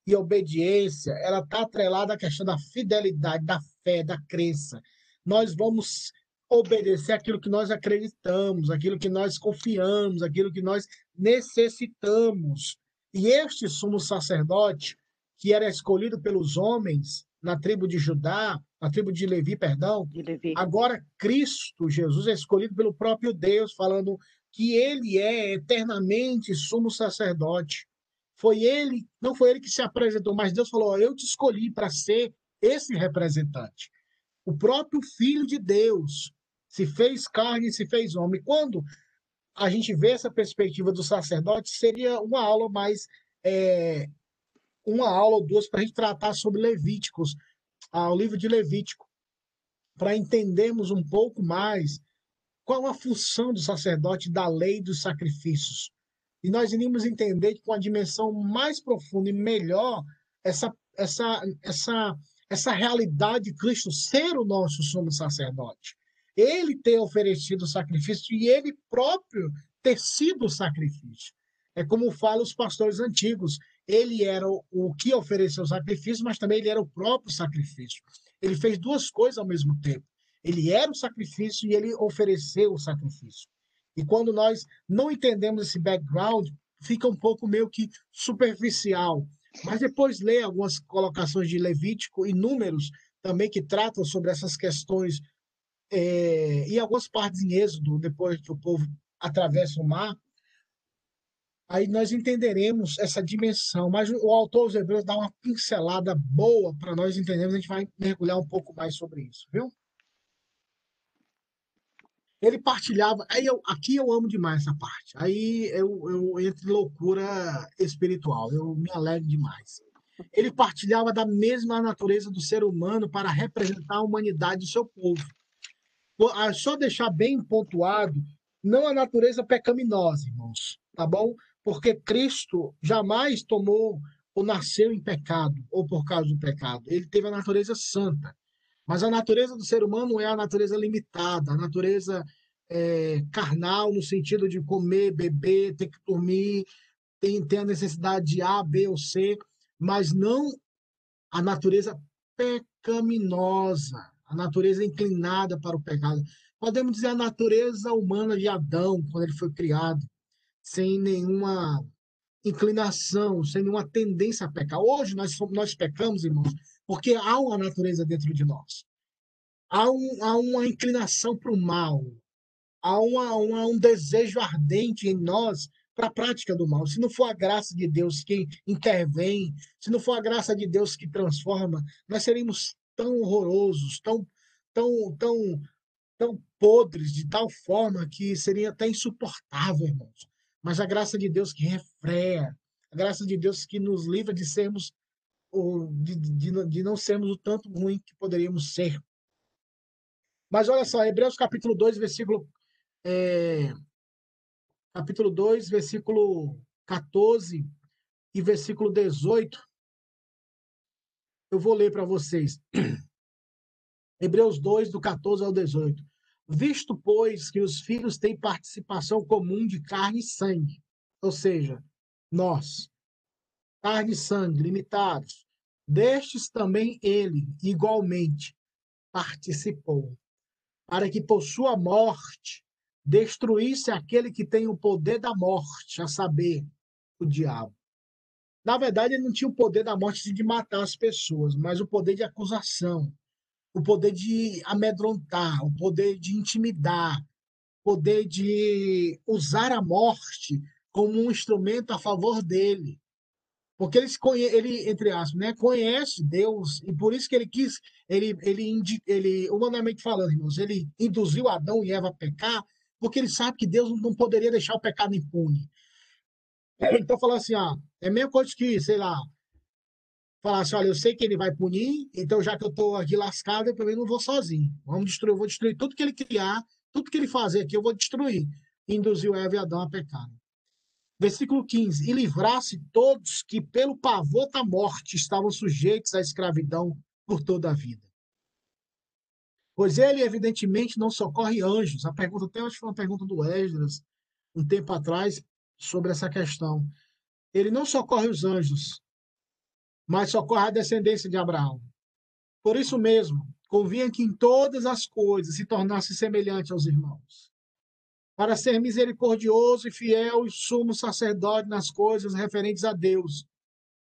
e obediência, ela está atrelada à questão da fidelidade, da fé, da crença. Nós vamos obedecer aquilo que nós acreditamos, aquilo que nós confiamos, aquilo que nós necessitamos. E este sumo sacerdote, que era escolhido pelos homens na tribo de Judá, na tribo de Levi, perdão, De Levi. agora Cristo, Jesus, é escolhido pelo próprio Deus, falando que ele é eternamente sumo sacerdote. Foi ele, não foi ele que se apresentou, mas Deus falou: "Ó, Eu te escolhi para ser esse representante. O próprio Filho de Deus se fez carne e se fez homem. Quando a gente vê essa perspectiva do sacerdote, seria uma aula mais. é, uma aula ou duas para a gente tratar sobre Levíticos, ah, o livro de Levítico, para entendermos um pouco mais qual a função do sacerdote da lei dos sacrifícios. E nós iríamos entender com a dimensão mais profunda e melhor essa, essa, essa, essa realidade de Cristo ser o nosso sumo sacerdote. Ele ter oferecido o sacrifício e ele próprio ter sido o sacrifício. É como falam os pastores antigos. Ele era o, que ofereceu o sacrifício, mas também ele era o próprio sacrifício. Ele fez duas coisas ao mesmo tempo. Ele era o sacrifício e ele ofereceu o sacrifício. E quando nós não entendemos esse background, fica um pouco meio que superficial. Mas depois lê algumas colocações de Levítico e Números também que tratam sobre essas questões é, e algumas partes em Êxodo, depois que o povo atravessa o mar, aí nós entenderemos essa dimensão. Mas o autor dos Hebreus dá uma pincelada boa para nós entendermos, a gente vai mergulhar um pouco mais sobre isso, viu? Ele partilhava. Aí eu, aqui eu amo demais essa parte. Aí eu, eu entro em loucura espiritual. Eu me alegro demais. Ele partilhava da mesma natureza do ser humano para representar a humanidade do seu povo. Ah, Só deixar bem pontuado, não a natureza pecaminosa, irmãos, tá bom? Porque Cristo jamais tomou ou nasceu em pecado ou por causa do pecado. Ele teve a natureza santa. Mas a natureza do ser humano é a natureza limitada, a natureza é, carnal, no sentido de comer, beber, ter que dormir, tem, tem a necessidade de A, B ou C, mas não a natureza pecaminosa, a natureza inclinada para o pecado. Podemos dizer a natureza humana de Adão, quando ele foi criado, sem nenhuma inclinação, sem nenhuma tendência a pecar. Hoje nós, somos, nós pecamos, irmãos, porque há uma natureza dentro de nós. Há, um, há uma inclinação para o mal. Há uma, uma, um desejo ardente em nós para a prática do mal. Se não for a graça de Deus que intervém, se não for a graça de Deus que transforma, nós seríamos tão horrorosos, tão, tão, tão, tão podres, de tal forma que seria até insuportável, irmãos. Mas a graça de Deus que refreia, a graça de Deus que nos livra de sermos ou de, de, de não sermos o tanto ruim que poderíamos ser. Mas olha só, Hebreus capítulo 2, versículo. é, capítulo 2, versículo 14 e versículo 18. Eu vou ler para vocês. Hebreus 2, do 14 ao 18. Visto, pois, que os filhos têm participação comum de carne e sangue, ou seja, nós, carne e sangue limitados, destes também ele, igualmente, participou, para que por sua morte destruísse aquele que tem o poder da morte, a saber, o diabo. Na verdade, ele não tinha o poder da morte de matar as pessoas, mas o poder de acusação, o poder de amedrontar, o poder de intimidar, o poder de usar a morte como um instrumento a favor dele. Porque ele, ele entre aspas, né, conhece Deus, e por isso que ele quis, ele, ele, ele, humanamente falando, irmãos, ele induziu Adão e Eva a pecar, porque ele sabe que Deus não poderia deixar o pecado impune. Então, falou assim, ó, é a mesma coisa que, sei lá, falar assim, olha, eu sei que ele vai punir, então já que eu estou aqui lascado, eu também não vou sozinho. Vamos destruir, eu vou destruir tudo que ele criar, tudo que ele fazer aqui, eu vou destruir. Induziu Eva e Adão a pecar. Versículo 15: E livrasse todos que, pelo pavor da morte, estavam sujeitos à escravidão por toda a vida. Pois ele, evidentemente, não socorre anjos. A pergunta, até acho que foi uma pergunta do Esdras, um tempo atrás, sobre essa questão. Ele não socorre os anjos, mas socorre a descendência de Abraão. Por isso mesmo, convinha que em todas as coisas se tornasse semelhante aos irmãos para ser misericordioso e fiel e sumo sacerdote nas coisas referentes a Deus,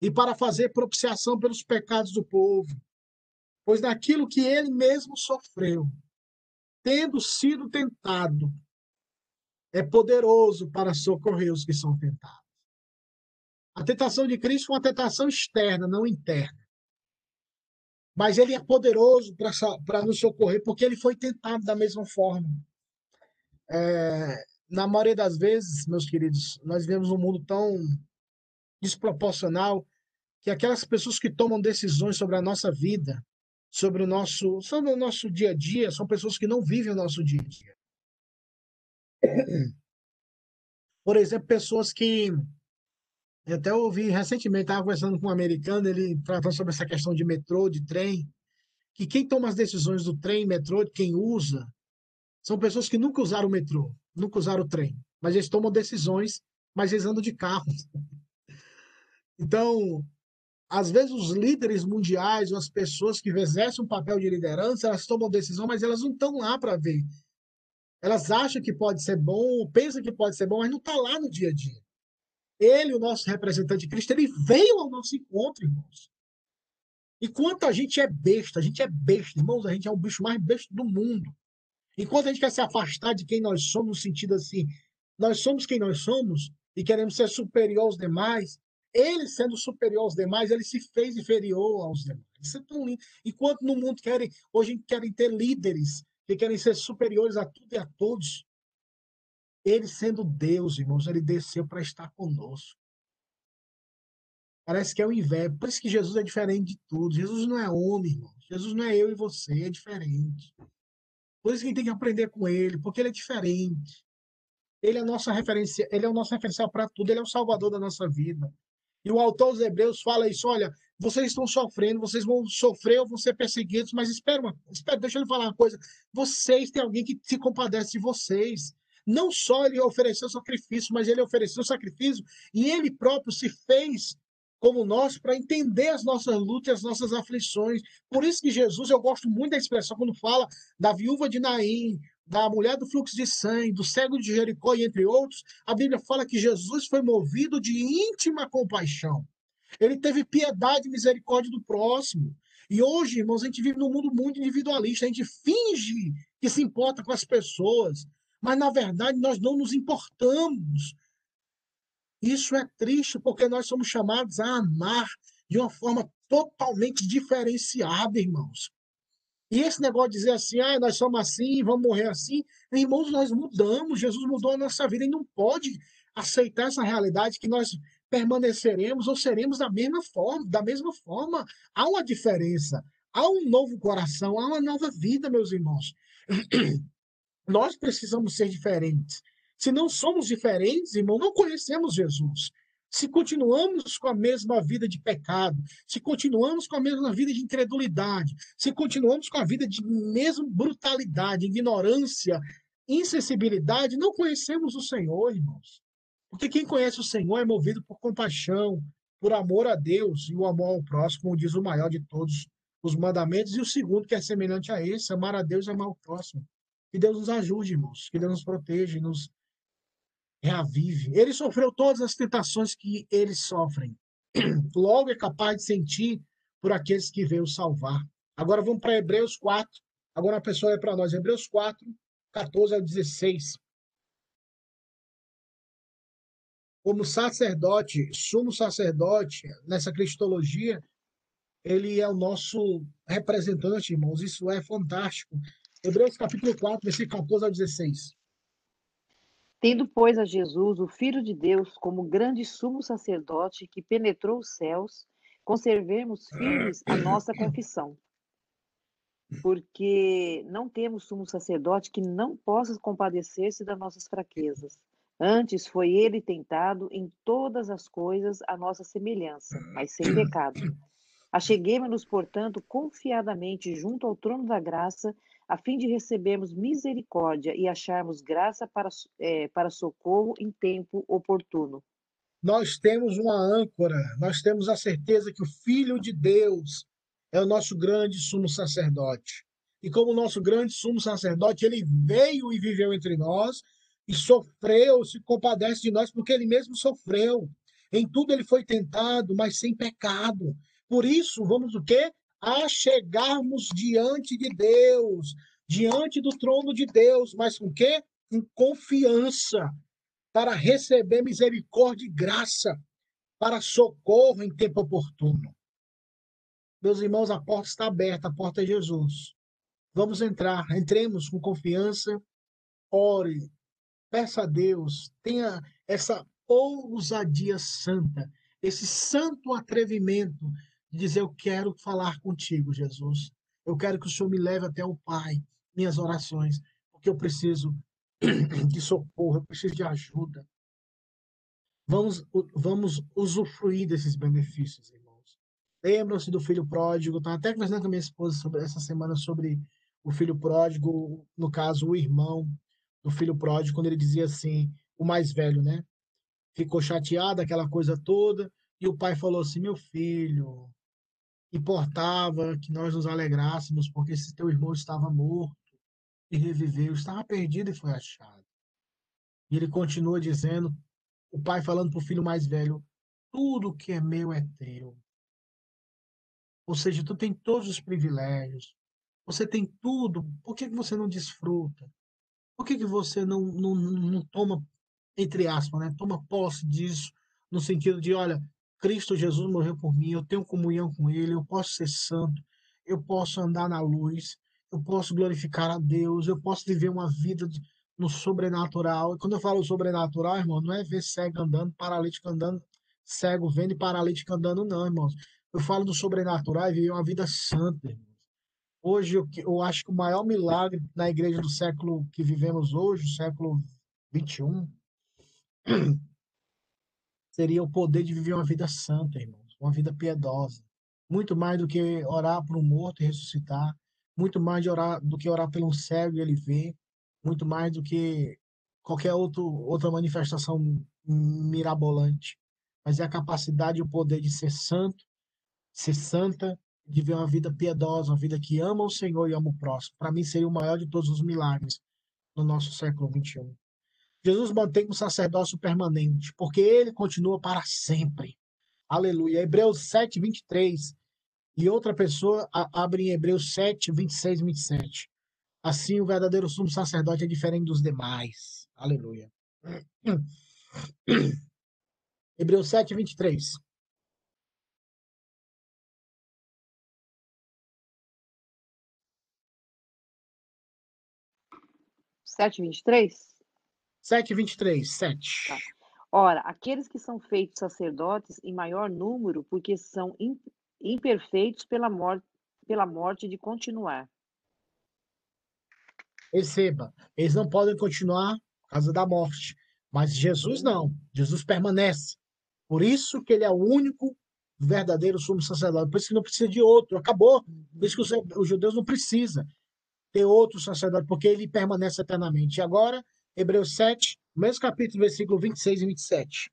e para fazer propiciação pelos pecados do povo. Pois naquilo que ele mesmo sofreu, tendo sido tentado, é poderoso para socorrer os que são tentados. A tentação de Cristo foi uma tentação externa, não interna. Mas ele é poderoso para nos socorrer, porque ele foi tentado da mesma forma. É, na maioria das vezes, meus queridos, nós vivemos um mundo tão desproporcional que aquelas pessoas que tomam decisões sobre a nossa vida, sobre o nosso, sobre o nosso dia a dia, são pessoas que não vivem o nosso dia a dia. Por exemplo, pessoas que eu até ouvi recentemente, estava conversando com um americano, ele tratando sobre essa questão de metrô, de trem, que quem toma as decisões do trem, metrô, quem usa, são pessoas que nunca usaram o metrô, nunca usaram o trem, mas eles tomam decisões, mas eles andam de carro. Então, às vezes os líderes mundiais, ou as pessoas que exercem um papel de liderança, elas tomam decisão, mas elas não estão lá para ver. Elas acham que pode ser bom, pensam que pode ser bom, mas não está lá no dia a dia. Ele, o nosso representante de Cristo, ele veio ao nosso encontro, irmãos. Enquanto a gente é besta, a gente é besta, irmãos, a gente é o bicho mais besta do mundo. Enquanto a gente quer se afastar de quem nós somos, no sentido assim, nós somos quem nós somos e queremos ser superior aos demais, ele sendo superior aos demais, ele se fez inferior aos demais. Isso é tão lindo. Enquanto no mundo querem, hoje querem ter líderes que querem ser superiores a tudo e a todos, ele sendo Deus, irmãos, ele desceu para estar conosco. Parece que é o inverno. Por isso que Jesus é diferente de tudo. Jesus não é homem, irmãos. Jesus não é eu e você, é diferente. Por isso que a gente tem que aprender com ele, porque ele é diferente. Ele é a nossa referência, ele é o nosso referencial para tudo, ele é o salvador da nossa vida. E o autor dos Hebreus fala isso, olha, vocês estão sofrendo, vocês vão sofrer ou vão ser perseguidos, mas espera, espera, deixa eu falar uma coisa. Vocês têm alguém que se compadece de vocês. Não só ele ofereceu sacrifício, mas ele ofereceu sacrifício e ele próprio se fez como nós para entender as nossas lutas, as nossas aflições. Por isso que Jesus, eu gosto muito da expressão quando fala da viúva de Naim, da mulher do fluxo de sangue, do cego de Jericó e entre outros, a Bíblia fala que Jesus foi movido de íntima compaixão. Ele teve piedade e misericórdia do próximo. E hoje, irmãos, a gente vive num mundo muito individualista, a gente finge que se importa com as pessoas, mas na verdade nós não nos importamos isso é triste porque nós somos chamados a amar de uma forma totalmente diferenciada, irmãos. E esse negócio de dizer assim, ah, nós somos assim, vamos morrer assim, irmãos, nós mudamos, Jesus mudou a nossa vida e não pode aceitar essa realidade que nós permaneceremos ou seremos da mesma forma, da mesma forma. Há uma diferença, há um novo coração, há uma nova vida, meus irmãos. Nós precisamos ser diferentes. Se não somos diferentes, irmão, não conhecemos Jesus. Se continuamos com a mesma vida de pecado, se continuamos com a mesma vida de incredulidade, se continuamos com a vida de mesma brutalidade, ignorância, insensibilidade, não conhecemos o Senhor, irmãos. Porque quem conhece o Senhor é movido por compaixão, por amor a Deus e o amor ao próximo, diz o maior de todos os mandamentos, e o segundo, que é semelhante a esse, amar a Deus e amar o próximo. Que Deus nos ajude, irmãos, que Deus nos proteja e nos reavive. Ele sofreu todas as tentações que eles sofrem. Logo é capaz de sentir por aqueles que veio salvar. Agora vamos para Hebreus 4. Agora a pessoa é para nós. Hebreus 4, 14 ao 16. Como sacerdote, sumo sacerdote, nessa cristologia, ele é o nosso representante, irmãos. Isso é fantástico. Hebreus capítulo 4, versículo 14 ao 16. Tendo, pois, a Jesus, o Filho de Deus, como grande sumo sacerdote que penetrou os céus, conservemos firmes a nossa confissão. Porque não temos sumo sacerdote que não possa compadecer-se das nossas fraquezas, Antes foi ele tentado em todas as coisas a nossa semelhança, mas sem pecado. Acheguemos-nos, portanto, confiadamente junto ao trono da graça, a fim de recebermos misericórdia e acharmos graça para, é, para socorro em tempo oportuno. Nós temos uma âncora, nós temos a certeza que o Filho de Deus é o nosso grande sumo sacerdote. E como nosso grande sumo sacerdote, ele veio e viveu entre nós e sofreu, se compadece de nós, porque ele mesmo sofreu. Em tudo ele foi tentado, mas sem pecado. Por isso, vamos o quê? A chegarmos diante de Deus, diante do trono de Deus, mas com quê? Com confiança, para receber misericórdia e graça, para socorro em tempo oportuno. Meus irmãos, a porta está aberta, a porta é Jesus. Vamos entrar, entremos com confiança, ore, Peça a Deus, tenha essa ousadia santa, esse santo atrevimento de dizer: Eu quero falar contigo, Jesus. Eu quero que o Senhor me leve até o Pai, minhas orações, porque eu preciso de socorro, eu preciso de ajuda. Vamos, vamos usufruir desses benefícios, irmãos. Lembram-se do filho pródigo? Estava até conversando com a minha esposa sobre essa semana sobre o filho pródigo, no caso, o irmão do filho pródigo, quando ele dizia assim, o mais velho, né? Ficou chateado, aquela coisa toda, e o pai falou assim: Meu filho, importava que nós nos alegrássemos, porque esse teu irmão estava morto e reviveu, estava perdido e foi achado. E ele continua dizendo, o pai falando para o filho mais velho: Tudo que é meu é teu. Ou seja, tu tem todos os privilégios, você tem tudo, por que você não desfruta? Por que, que você não, não, não toma, entre aspas, né, toma posse disso, no sentido de, olha, Cristo Jesus morreu por mim, eu tenho comunhão com Ele, eu posso ser santo, eu posso andar na luz, eu posso glorificar a Deus, eu posso viver uma vida no sobrenatural. E quando eu falo sobrenatural, irmão, não é ver cego andando, paralítico andando, cego vendo e paralítico andando, não, irmãos. Eu falo do sobrenatural e viver uma vida santa, irmão. Hoje, eu, eu acho que o maior milagre na igreja do século que vivemos hoje, século 21, seria o poder de viver uma vida santa, irmãos, uma vida piedosa. Muito mais do que orar por um morto e ressuscitar, muito mais de orar, do que orar pelo cego e ele ver, muito mais do que qualquer outro, outra manifestação mirabolante. Mas é a capacidade e o poder de ser santo, ser santa de viver uma vida piedosa, uma vida que ama o Senhor e ama o próximo. Para mim, seria o maior de todos os milagres no nosso século XXI. Jesus mantém um sacerdócio permanente, porque ele continua para sempre. Aleluia. Hebreus 7, 23. E outra pessoa abre em Hebreus 7, 26 e 27. Assim, o verdadeiro sumo sacerdote é diferente dos demais. Aleluia. Hebreus 7, 23. Sete vinte e três? Sete vinte e três, sete. Tá. Ora, aqueles que são feitos sacerdotes em maior número, porque são imperfeitos pela morte, pela morte de continuar. Receba, eles não podem continuar por causa da morte, mas Jesus não. Jesus permanece. Por isso que ele é o único verdadeiro sumo sacerdote. Por isso que não precisa de outro. Acabou. Por isso que os, os judeus não precisam ter outro sacerdote, porque ele permanece eternamente. E agora, Hebreus 7, mesmo capítulo, versículo 26 e 27.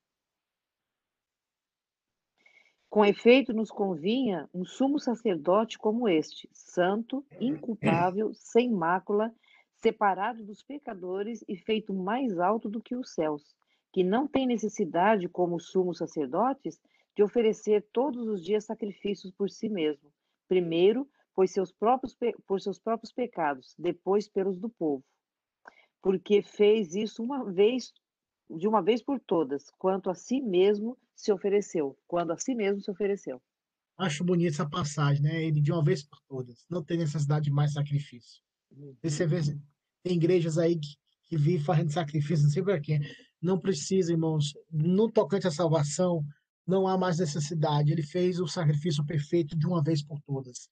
Com efeito, nos convinha um sumo sacerdote como este, santo, inculpável, sem mácula, separado dos pecadores e feito mais alto do que os céus, que não tem necessidade, como os sumos sacerdotes, de oferecer todos os dias sacrifícios por si mesmo. Primeiro, pois seus próprios, por seus próprios pecados, depois pelos do povo. Porque fez isso uma vez, de uma vez por todas, quanto a si mesmo se ofereceu, quando a si mesmo se ofereceu. Acho bonita essa passagem, né? Ele de uma vez por todas, não tem necessidade de mais sacrifício. Você vê, tem igrejas aí que, que vivem fazendo sacrifício, não sei para quê. Não precisa, irmãos, no tocante à salvação, não há mais necessidade. Ele fez o sacrifício perfeito de uma vez por todas.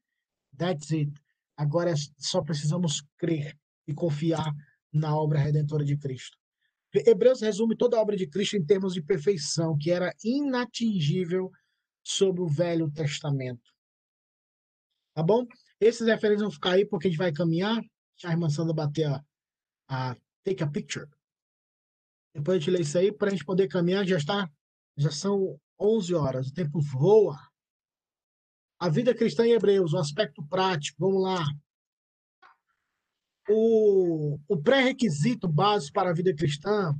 That's it. Agora só precisamos crer e confiar na obra redentora de Cristo. Hebreus resume toda a obra de Cristo em termos de perfeição, que era inatingível sob o Velho Testamento. Tá bom? Esses referências vão ficar aí porque a gente vai caminhar. A irmã Sandra bater a, a take a picture. Depois a gente lê isso aí para a gente poder caminhar. Já está, já são 11 horas. O tempo voa. A vida cristã em Hebreus, o aspecto prático. Vamos lá. O, o pré-requisito básico para a vida cristã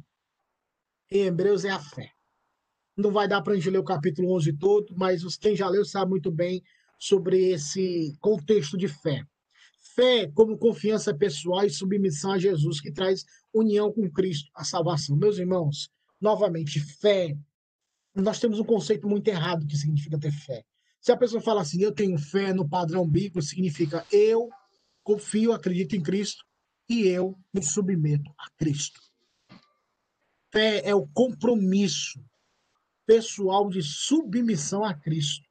em Hebreus é a fé. Não vai dar para a gente ler o capítulo 11 todo, mas quem já leu sabe muito bem sobre esse contexto de fé. Fé como confiança pessoal e submissão a Jesus, que traz união com Cristo, a salvação. Meus irmãos, novamente, fé. Nós temos um conceito muito errado que significa ter fé. Se a pessoa fala assim, eu tenho fé no padrão bíblico, significa eu confio, acredito em Cristo e eu me submeto a Cristo. Fé é o compromisso pessoal de submissão a Cristo.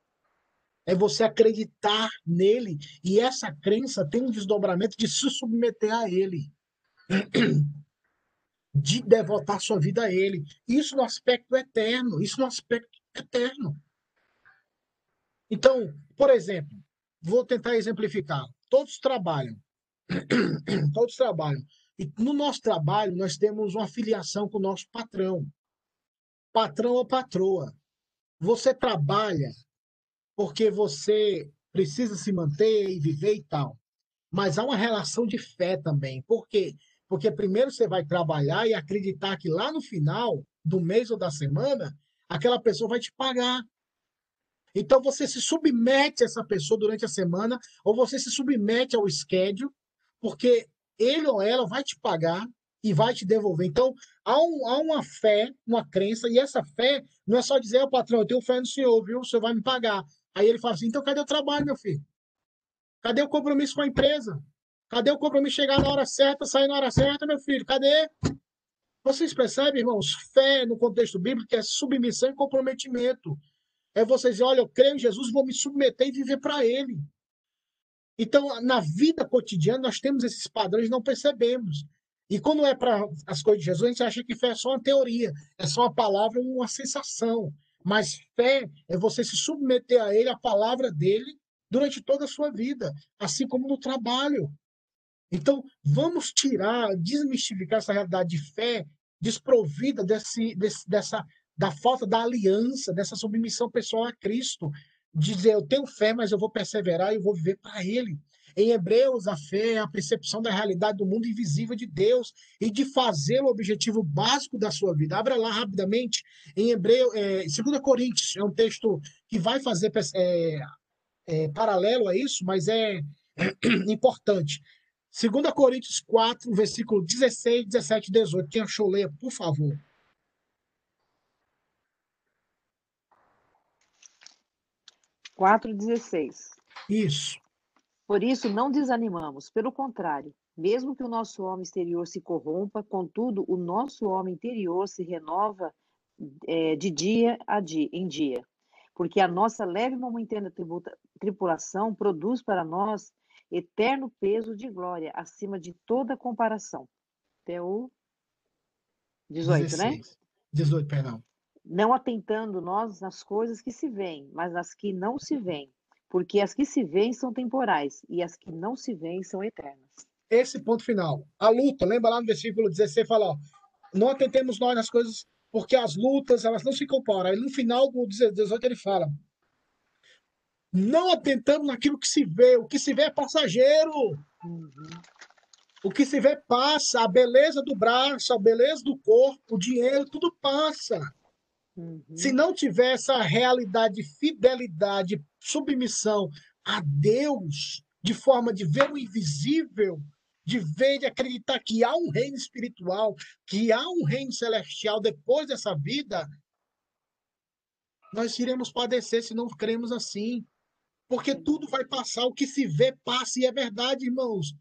É você acreditar nele e essa crença tem um desdobramento de se submeter a ele. De devotar sua vida a ele. Isso no aspecto eterno, isso no aspecto eterno. Então, por exemplo, vou tentar exemplificar. Todos trabalham. Todos trabalham. E no nosso trabalho, nós temos uma filiação com o nosso patrão. Patrão ou patroa. Você trabalha porque você precisa se manter e viver e tal. Mas há uma relação de fé também. Por quê? Porque primeiro você vai trabalhar e acreditar que lá no final do mês ou da semana, aquela pessoa vai te pagar. Então você se submete a essa pessoa durante a semana, ou você se submete ao schedule, porque ele ou ela vai te pagar e vai te devolver. Então, há, um, há uma fé, uma crença, e essa fé não é só dizer, oh, patrão, eu tenho fé no senhor, viu? O senhor vai me pagar. Aí ele fala assim, então cadê o trabalho, meu filho? Cadê o compromisso com a empresa? Cadê o compromisso chegar na hora certa, sair na hora certa, meu filho? Cadê? Vocês percebem, irmãos? Fé no contexto bíblico é submissão e comprometimento. É você dizer, olha, eu creio em Jesus, vou me submeter e viver para Ele. Então, na vida cotidiana, nós temos esses padrões não percebemos. E quando é para as coisas de Jesus, a gente acha que fé é só uma teoria, é só uma palavra, uma sensação. Mas fé é você se submeter a Ele, a palavra dele, durante toda a sua vida, assim como no trabalho. Então, vamos tirar, desmistificar essa realidade de fé desprovida desse, desse, dessa, da falta da aliança, dessa submissão pessoal a Cristo, dizer eu tenho fé, mas eu vou perseverar e vou viver para Ele. Em Hebreus, a fé é a percepção da realidade do mundo invisível de Deus e de fazer o objetivo básico da sua vida. Abra lá rapidamente em Hebreu, é, 2 Coríntios, é um texto que vai fazer é, é, paralelo a isso, mas é, é importante. 2 Coríntios 4, versículo 16, 17 e 18. Quem achou, leia, por favor. 4,16. Isso. Por isso, não desanimamos, pelo contrário, mesmo que o nosso homem exterior se corrompa, contudo, o nosso homem interior se renova é, de dia a dia, em dia. Porque a nossa leve e momentânea tripulação produz para nós eterno peso de glória, acima de toda comparação. Até o 18, 16. né? 18, perdão não atentando nós nas coisas que se veem, mas nas que não se veem, porque as que se veem são temporais e as que não se veem são eternas. Esse ponto final. A luta, lembra lá no versículo 16, fala, ó, não atentemos nós nas coisas, porque as lutas, elas não se comparam. Aí no final do 18 ele fala, não atentamos naquilo que se vê, o que se vê é passageiro. Uhum. O que se vê passa, a beleza do braço, a beleza do corpo, o dinheiro, tudo passa. Uhum. Se não tiver essa realidade de fidelidade, submissão a Deus, de forma de ver o invisível, de ver, de acreditar que há um reino espiritual, que há um reino celestial depois dessa vida, nós iremos padecer se não cremos assim. Porque tudo vai passar, o que se vê passa, e é verdade, irmãos.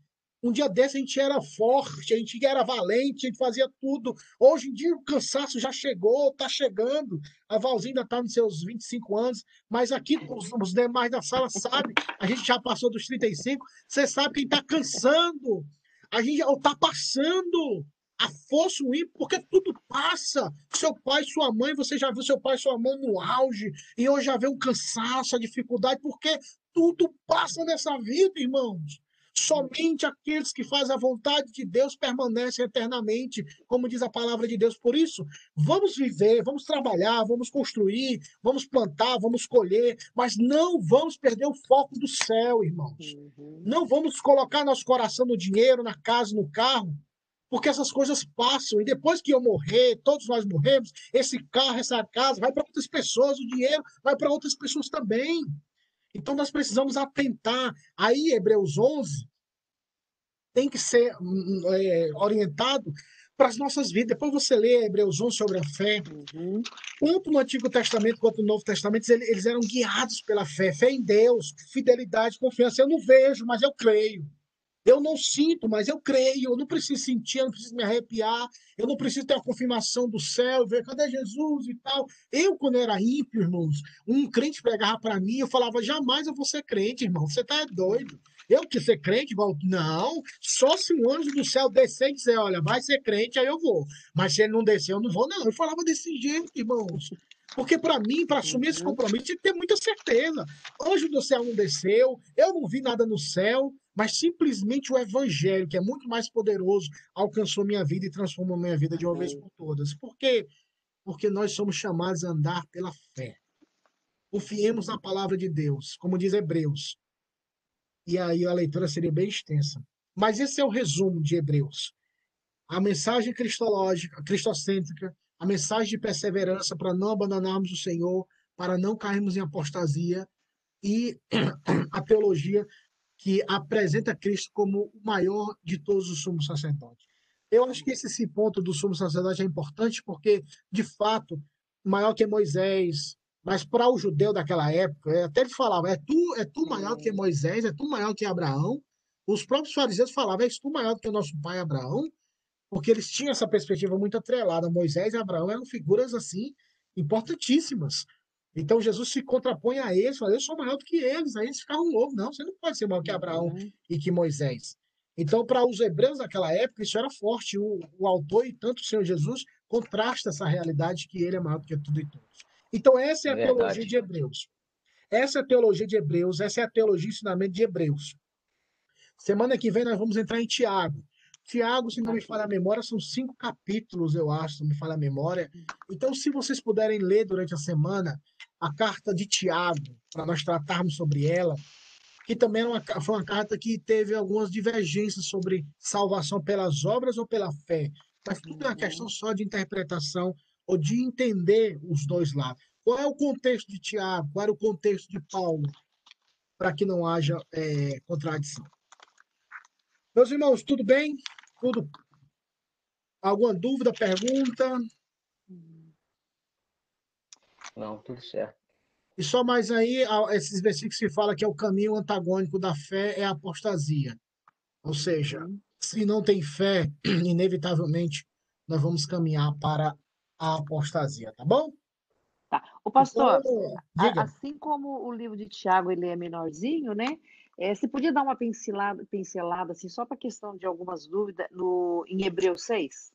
Um dia desse a gente era forte, a gente era valente, a gente fazia tudo. Hoje em dia o cansaço já chegou, está chegando. A Valzinha ainda está nos seus 25 anos, mas aqui os, os demais da sala sabem, a gente já passou dos 35. Você sabe quem está cansando. A gente está passando. a força, o ímpeto, porque tudo passa. Seu pai, sua mãe, você já viu seu pai, sua mãe no auge, e hoje já vê um cansaço, a dificuldade, porque tudo passa nessa vida, irmãos. Somente aqueles que fazem a vontade de Deus permanecem eternamente, como diz a palavra de Deus. Por isso, vamos viver, vamos trabalhar, vamos construir, vamos plantar, vamos colher, mas não vamos perder o foco do céu, irmãos. Uhum. Não vamos colocar nosso coração no dinheiro, na casa, no carro, porque essas coisas passam. E depois que eu morrer, todos nós morremos, esse carro, essa casa vai para outras pessoas, o dinheiro vai para outras pessoas também. Então nós precisamos atentar. Aí, Hebreus 11 tem que ser hum, hum, é, orientado para as nossas vidas. Depois você lê Hebreus 11 sobre a fé. Uhum. Tanto no Antigo Testamento quanto no Novo Testamento, eles, eles eram guiados pela fé. Fé em Deus, fidelidade, confiança. Eu não vejo, mas eu creio. Eu não sinto, mas eu creio. Eu não preciso sentir, eu não preciso me arrepiar. Eu não preciso ter a confirmação do céu, ver cadê Jesus e tal. Eu, quando era ímpio, irmãos, um crente pregava para mim, eu falava, jamais eu vou ser crente, irmão. Você tá doido. Eu que ser crente, igual, não. Só se um anjo do céu descer e dizer, olha, vai ser crente, aí eu vou. Mas se ele não descer, eu não vou, não. Eu falava desse jeito, irmãos. Porque para mim, para assumir esse uhum. compromisso, tinha que ter muita certeza. Anjo do céu não desceu, eu não vi nada no céu, mas simplesmente o evangelho, que é muito mais poderoso, alcançou minha vida e transformou minha vida de uma vez por todas. Por quê? Porque nós somos chamados a andar pela fé. Confiemos na palavra de Deus, como diz Hebreus. E aí a leitura seria bem extensa. Mas esse é o resumo de Hebreus. A mensagem cristológica, cristocêntrica, a mensagem de perseverança para não abandonarmos o Senhor, para não cairmos em apostasia e a teologia que apresenta Cristo como o maior de todos os sumos sacerdotes. Eu acho que esse, esse ponto do sumo sacerdote é importante porque, de fato, maior que Moisés, mas para o judeu daquela época, é, até ele falava, é tu, é tu maior que Moisés, é tu maior que Abraão. Os próprios fariseus falavam, é tu maior que o nosso pai Abraão, porque eles tinham essa perspectiva muito atrelada. Moisés e Abraão eram figuras assim importantíssimas. Então Jesus se contrapõe a eles, fala, eu sou maior do que eles. Aí eles ficavam loucos, não, você não pode ser maior que Abraão uhum. e que Moisés. Então, para os hebreus daquela época, isso era forte. O, o autor e tanto o Senhor Jesus contrasta essa realidade que ele é maior do que tudo e todos. Então, essa é a é teologia de Hebreus. Essa é a teologia de Hebreus, essa é a teologia e ensinamento de Hebreus. Semana que vem nós vamos entrar em Tiago. Tiago, se não me falha a memória, são cinco capítulos, eu acho, se não me falha a memória. Então, se vocês puderem ler durante a semana a carta de Tiago, para nós tratarmos sobre ela, que também uma, foi uma carta que teve algumas divergências sobre salvação pelas obras ou pela fé. Mas tudo é uma questão só de interpretação ou de entender os dois lados. Qual é o contexto de Tiago? Qual era o contexto de Paulo? Para que não haja é, contradição. Meus irmãos, tudo bem? Tudo? Alguma dúvida, pergunta? Não, tudo certo. E só mais aí, esses versículos que fala que é o caminho antagônico da fé é a apostasia. Ou seja, uhum. se não tem fé, inevitavelmente nós vamos caminhar para a apostasia, tá bom? Tá. O pastor, então, assim como o livro de Tiago ele é menorzinho, né? É, você podia dar uma pincelada, pincelada assim, só para a questão de algumas dúvidas no, em Hebreus 6?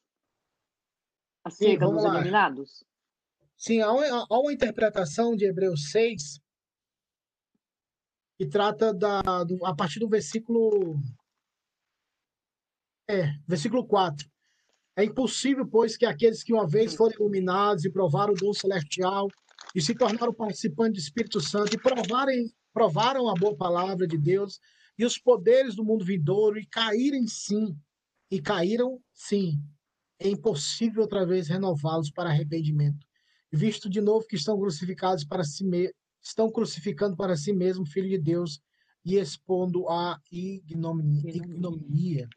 Acerca Sim, dos lá. eliminados? Sim, há uma, há uma, interpretação de Hebreus 6 que trata da, do, a partir do versículo. É, versículo 4. É impossível, pois, que aqueles que uma vez foram iluminados e provaram o dom celestial e se tornaram participantes do Espírito Santo e provarem provaram a boa palavra de Deus e os poderes do mundo vindouro e caírem sim, e caíram sim. É impossível outra vez renová-los para arrependimento, visto de novo que estão crucificados para si mesmos, estão crucificando para si mesmo o Filho de Deus e expondo a ignominia.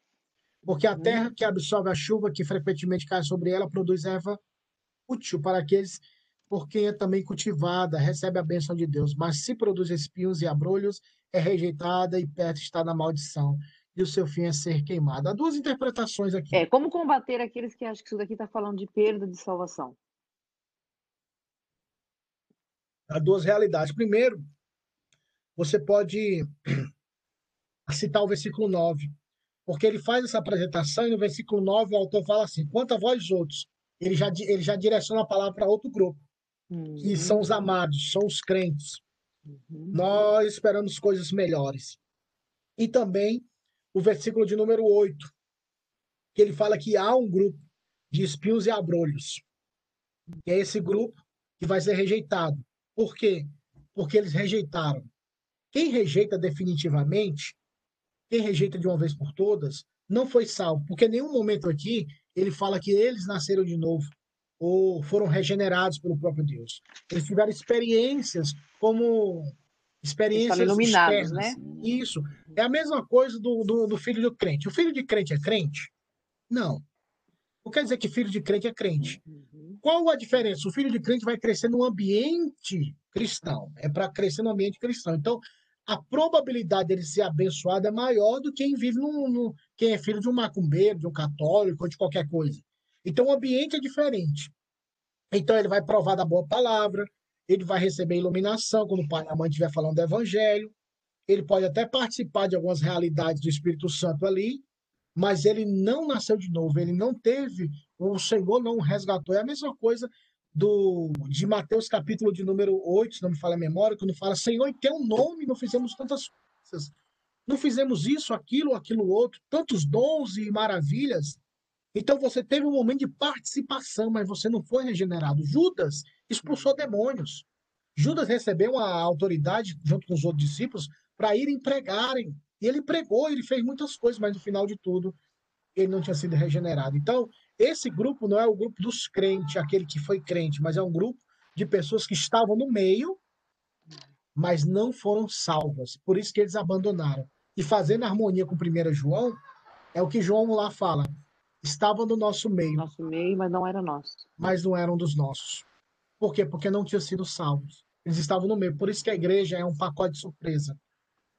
Porque a terra que absorve a chuva que frequentemente cai sobre ela produz erva útil para aqueles por quem é também cultivada, recebe a bênção de Deus, mas se produz espinhos e abrolhos, é rejeitada e perto está na maldição, e o seu fim é ser queimado. Há duas interpretações aqui. É, como combater aqueles que acham que isso daqui está falando de perda de salvação? Há duas realidades. Primeiro, você pode citar o versículo 9, Porque ele faz essa apresentação e no versículo 9 o autor fala assim: quanto a vós outros, ele já, ele já direciona a palavra para outro grupo, Uhum. que são os amados, são os crentes. Uhum. Nós esperamos coisas melhores. E também o versículo de número 8, que ele fala que há um grupo de espinhos e abrolhos. Que é esse grupo que vai ser rejeitado. Por quê? Porque eles rejeitaram. Quem rejeita definitivamente, quem rejeita de uma vez por todas, não foi salvo. Porque em nenhum momento aqui ele fala que eles nasceram de novo ou foram regenerados pelo próprio Deus. Eles tiveram experiências como experiências externas. né? Isso. É a mesma coisa do, do, do filho do crente. O filho de crente é crente? Não. Não quer dizer que filho de crente é crente. Uhum. Qual a diferença? O filho de crente vai crescer num ambiente cristão. É para crescer no ambiente cristão. Então, a probabilidade dele ser abençoado é maior do que quem vive num, num- quem é filho de um macumbeiro, de um católico ou de qualquer coisa. Então, o ambiente é diferente. Então, ele vai provar da boa palavra, ele vai receber iluminação quando o pai e a mãe estiver falando do evangelho, ele pode até participar de algumas realidades do Espírito Santo ali, mas ele não nasceu de novo, ele não teve, o Senhor não o resgatou. É a mesma coisa do de Mateus capítulo de número 8, se não me falha a memória, quando fala, Senhor, em teu nome não fizemos tantas coisas. Não fizemos isso, aquilo, aquilo outro, tantos dons e maravilhas. Então você teve um momento de participação, mas você não foi regenerado. Judas expulsou demônios. Judas recebeu a autoridade, junto com os outros discípulos, para irem pregarem. E ele pregou, ele fez muitas coisas, mas no final de tudo, ele não tinha sido regenerado. Então, esse grupo não é o grupo dos crentes, aquele que foi crente, mas é um grupo de pessoas que estavam no meio, mas não foram salvas. Por isso que eles abandonaram. E fazendo harmonia com 1 João, é o que João lá fala. Estavam no nosso meio, Nosso meio, mas não era nosso. mas não eram dos nossos. Por quê? Porque não tinham sido salvos. Eles estavam no meio. Por isso que a igreja é um pacote de surpresa.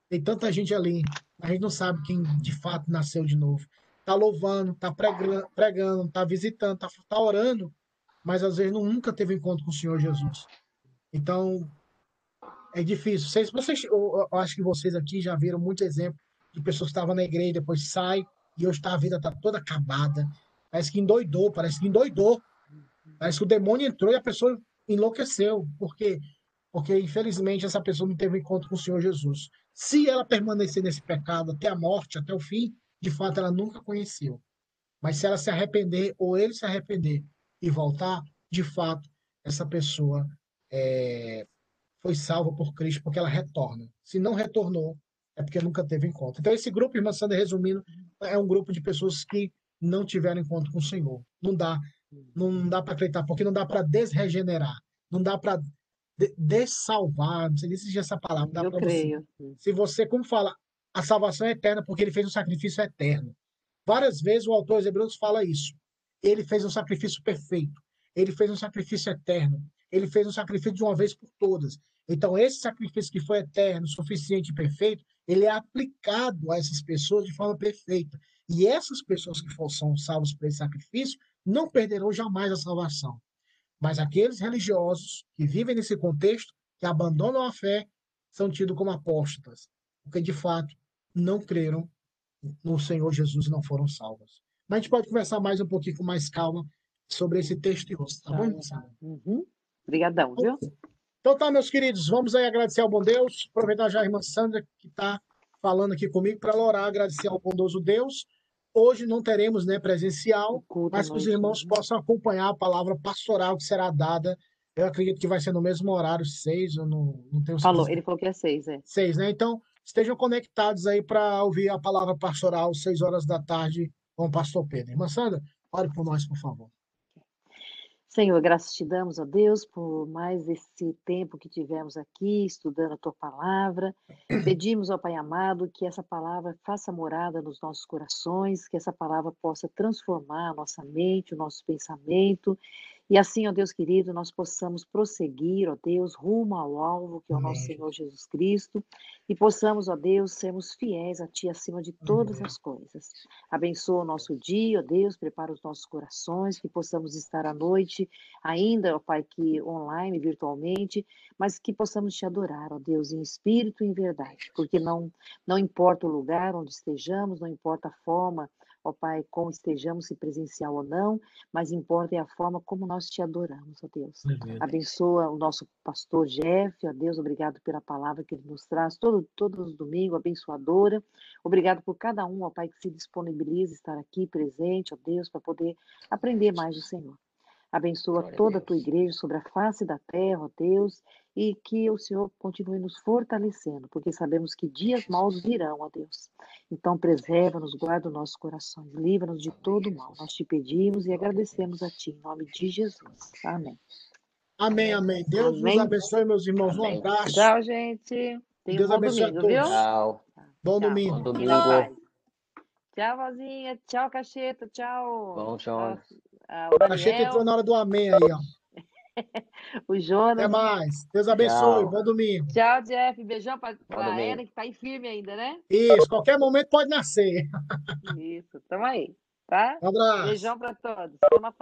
Tem tanta gente ali, a gente não sabe quem de fato nasceu de novo. Tá louvando, tá pregando, pregando tá visitando, tá, tá orando, mas às vezes não- nunca teve encontro com o Senhor Jesus. Então, é difícil. Vocês, vocês, eu, eu acho que vocês aqui já viram muitos exemplos de pessoas que estavam na igreja, depois sai e hoje tá, a vida tá toda acabada. Parece que endoidou, parece que endoidou. Parece que o demônio entrou e a pessoa enlouqueceu. Por quê? Porque, infelizmente, essa pessoa não teve encontro com o Senhor Jesus. Se ela permanecer nesse pecado até a morte, até o fim, de fato ela nunca conheceu. Mas se ela se arrepender, ou ele se arrepender e voltar, de fato, essa pessoa é, foi salva por Cristo, porque ela retorna. Se não retornou, é porque nunca teve encontro. Então, esse grupo, irmã Sandra, resumindo, é um grupo de pessoas que não tiveram encontro com o Senhor. Não dá, não dá para acreditar, porque não dá para desregenerar, não dá para de dessalvar, não sei nem se existe essa palavra, dá Eu para você creio. se você, como fala, a salvação é eterna porque ele fez um sacrifício eterno. Várias vezes o autor dos Hebreus fala isso. Ele fez um sacrifício perfeito. Ele fez um sacrifício eterno. Ele fez um sacrifício de uma vez por todas. Então, esse sacrifício que foi eterno, suficiente e perfeito, ele é aplicado a essas pessoas de forma perfeita. E essas pessoas que são salvas por esse sacrifício não perderão jamais a salvação. Mas aqueles religiosos que vivem nesse contexto, que abandonam a fé, são tidos como apóstatas porque de fato não creram no Senhor Jesus e não foram salvos. Mas a gente pode conversar mais um pouquinho com mais calma sobre esse texto e outros, tá bom? irmã Sandra? Uhum. Obrigadão, viu? Então tá, meus queridos, vamos aí agradecer ao bom Deus, aproveitar já a irmã Sandra que está falando aqui comigo para ela orar, agradecer ao bondoso Deus. Hoje não teremos né, presencial, mas que os irmãos possam acompanhar a palavra pastoral que será dada. Eu acredito que vai ser no mesmo horário, seis, eu não, não tenho Falou, certeza. ele falou que é seis, é. seis, né? Então, estejam conectados aí para ouvir a palavra pastoral, seis horas da tarde, com o pastor Pedro. Irmã Sandra, ore por nós, por favor. Senhor, graças te damos, ó Deus, por mais esse tempo que tivemos aqui estudando a tua palavra. Pedimos, ó Pai amado, que essa palavra faça morada nos nossos corações, que essa palavra possa transformar a nossa mente, o nosso pensamento E assim, ó Deus querido, nós possamos prosseguir, ó Deus, rumo ao alvo, que é o nosso Amém. Senhor Jesus Cristo, e possamos, ó Deus, sermos fiéis a Ti acima de todas Amém. as coisas. Abençoa o nosso dia, ó Deus, prepara os nossos corações, que possamos estar à noite, ainda, ó Pai, que online, virtualmente, mas que possamos Te adorar, ó Deus, em espírito e em verdade, porque não, não importa o lugar onde estejamos, não importa a forma, ó Pai, como estejamos, se presencial ou não, mas importa é a forma como nós te adoramos, ó Deus. Aleluia. Abençoa o nosso pastor Jeff, ó Deus, obrigado pela palavra que ele nos traz todo, todos os domingos, abençoadora. Obrigado por cada um, ó Pai, que se disponibiliza a estar aqui presente, ó Deus, para poder aprender mais do Senhor. Abençoa Glória a toda a tua Deus. igreja sobre a face da terra, ó Deus, e que o Senhor continue nos fortalecendo, porque sabemos que dias maus virão, ó Deus. Então, preserva-nos, guarda os nossos corações, livra-nos de todo mal. Nós te pedimos e agradecemos a Ti, em nome de Jesus. Amém. Amém, amém. Deus nos Amém. abençoe, meus irmãos. Um Amém. abraço. Tchau, gente. Tenha Deus um abençoe a domingo, viu? todos. Tchau. Bom Tchau. domingo. Bom domingo. Tchau, vozinha. Tchau, Cacheta. Tchau. Bom, tchau. Ah, o A gente entrou na hora do amém aí, ó. o Até Jonas. mais. Deus abençoe. Tchau. Bom domingo. Tchau, Jeff. Beijão pra domingo. Ellen, que tá aí firme ainda, né? Isso, qualquer momento pode nascer. Isso. Tamo aí, tá? Um abraço. Beijão pra todos. Na paz.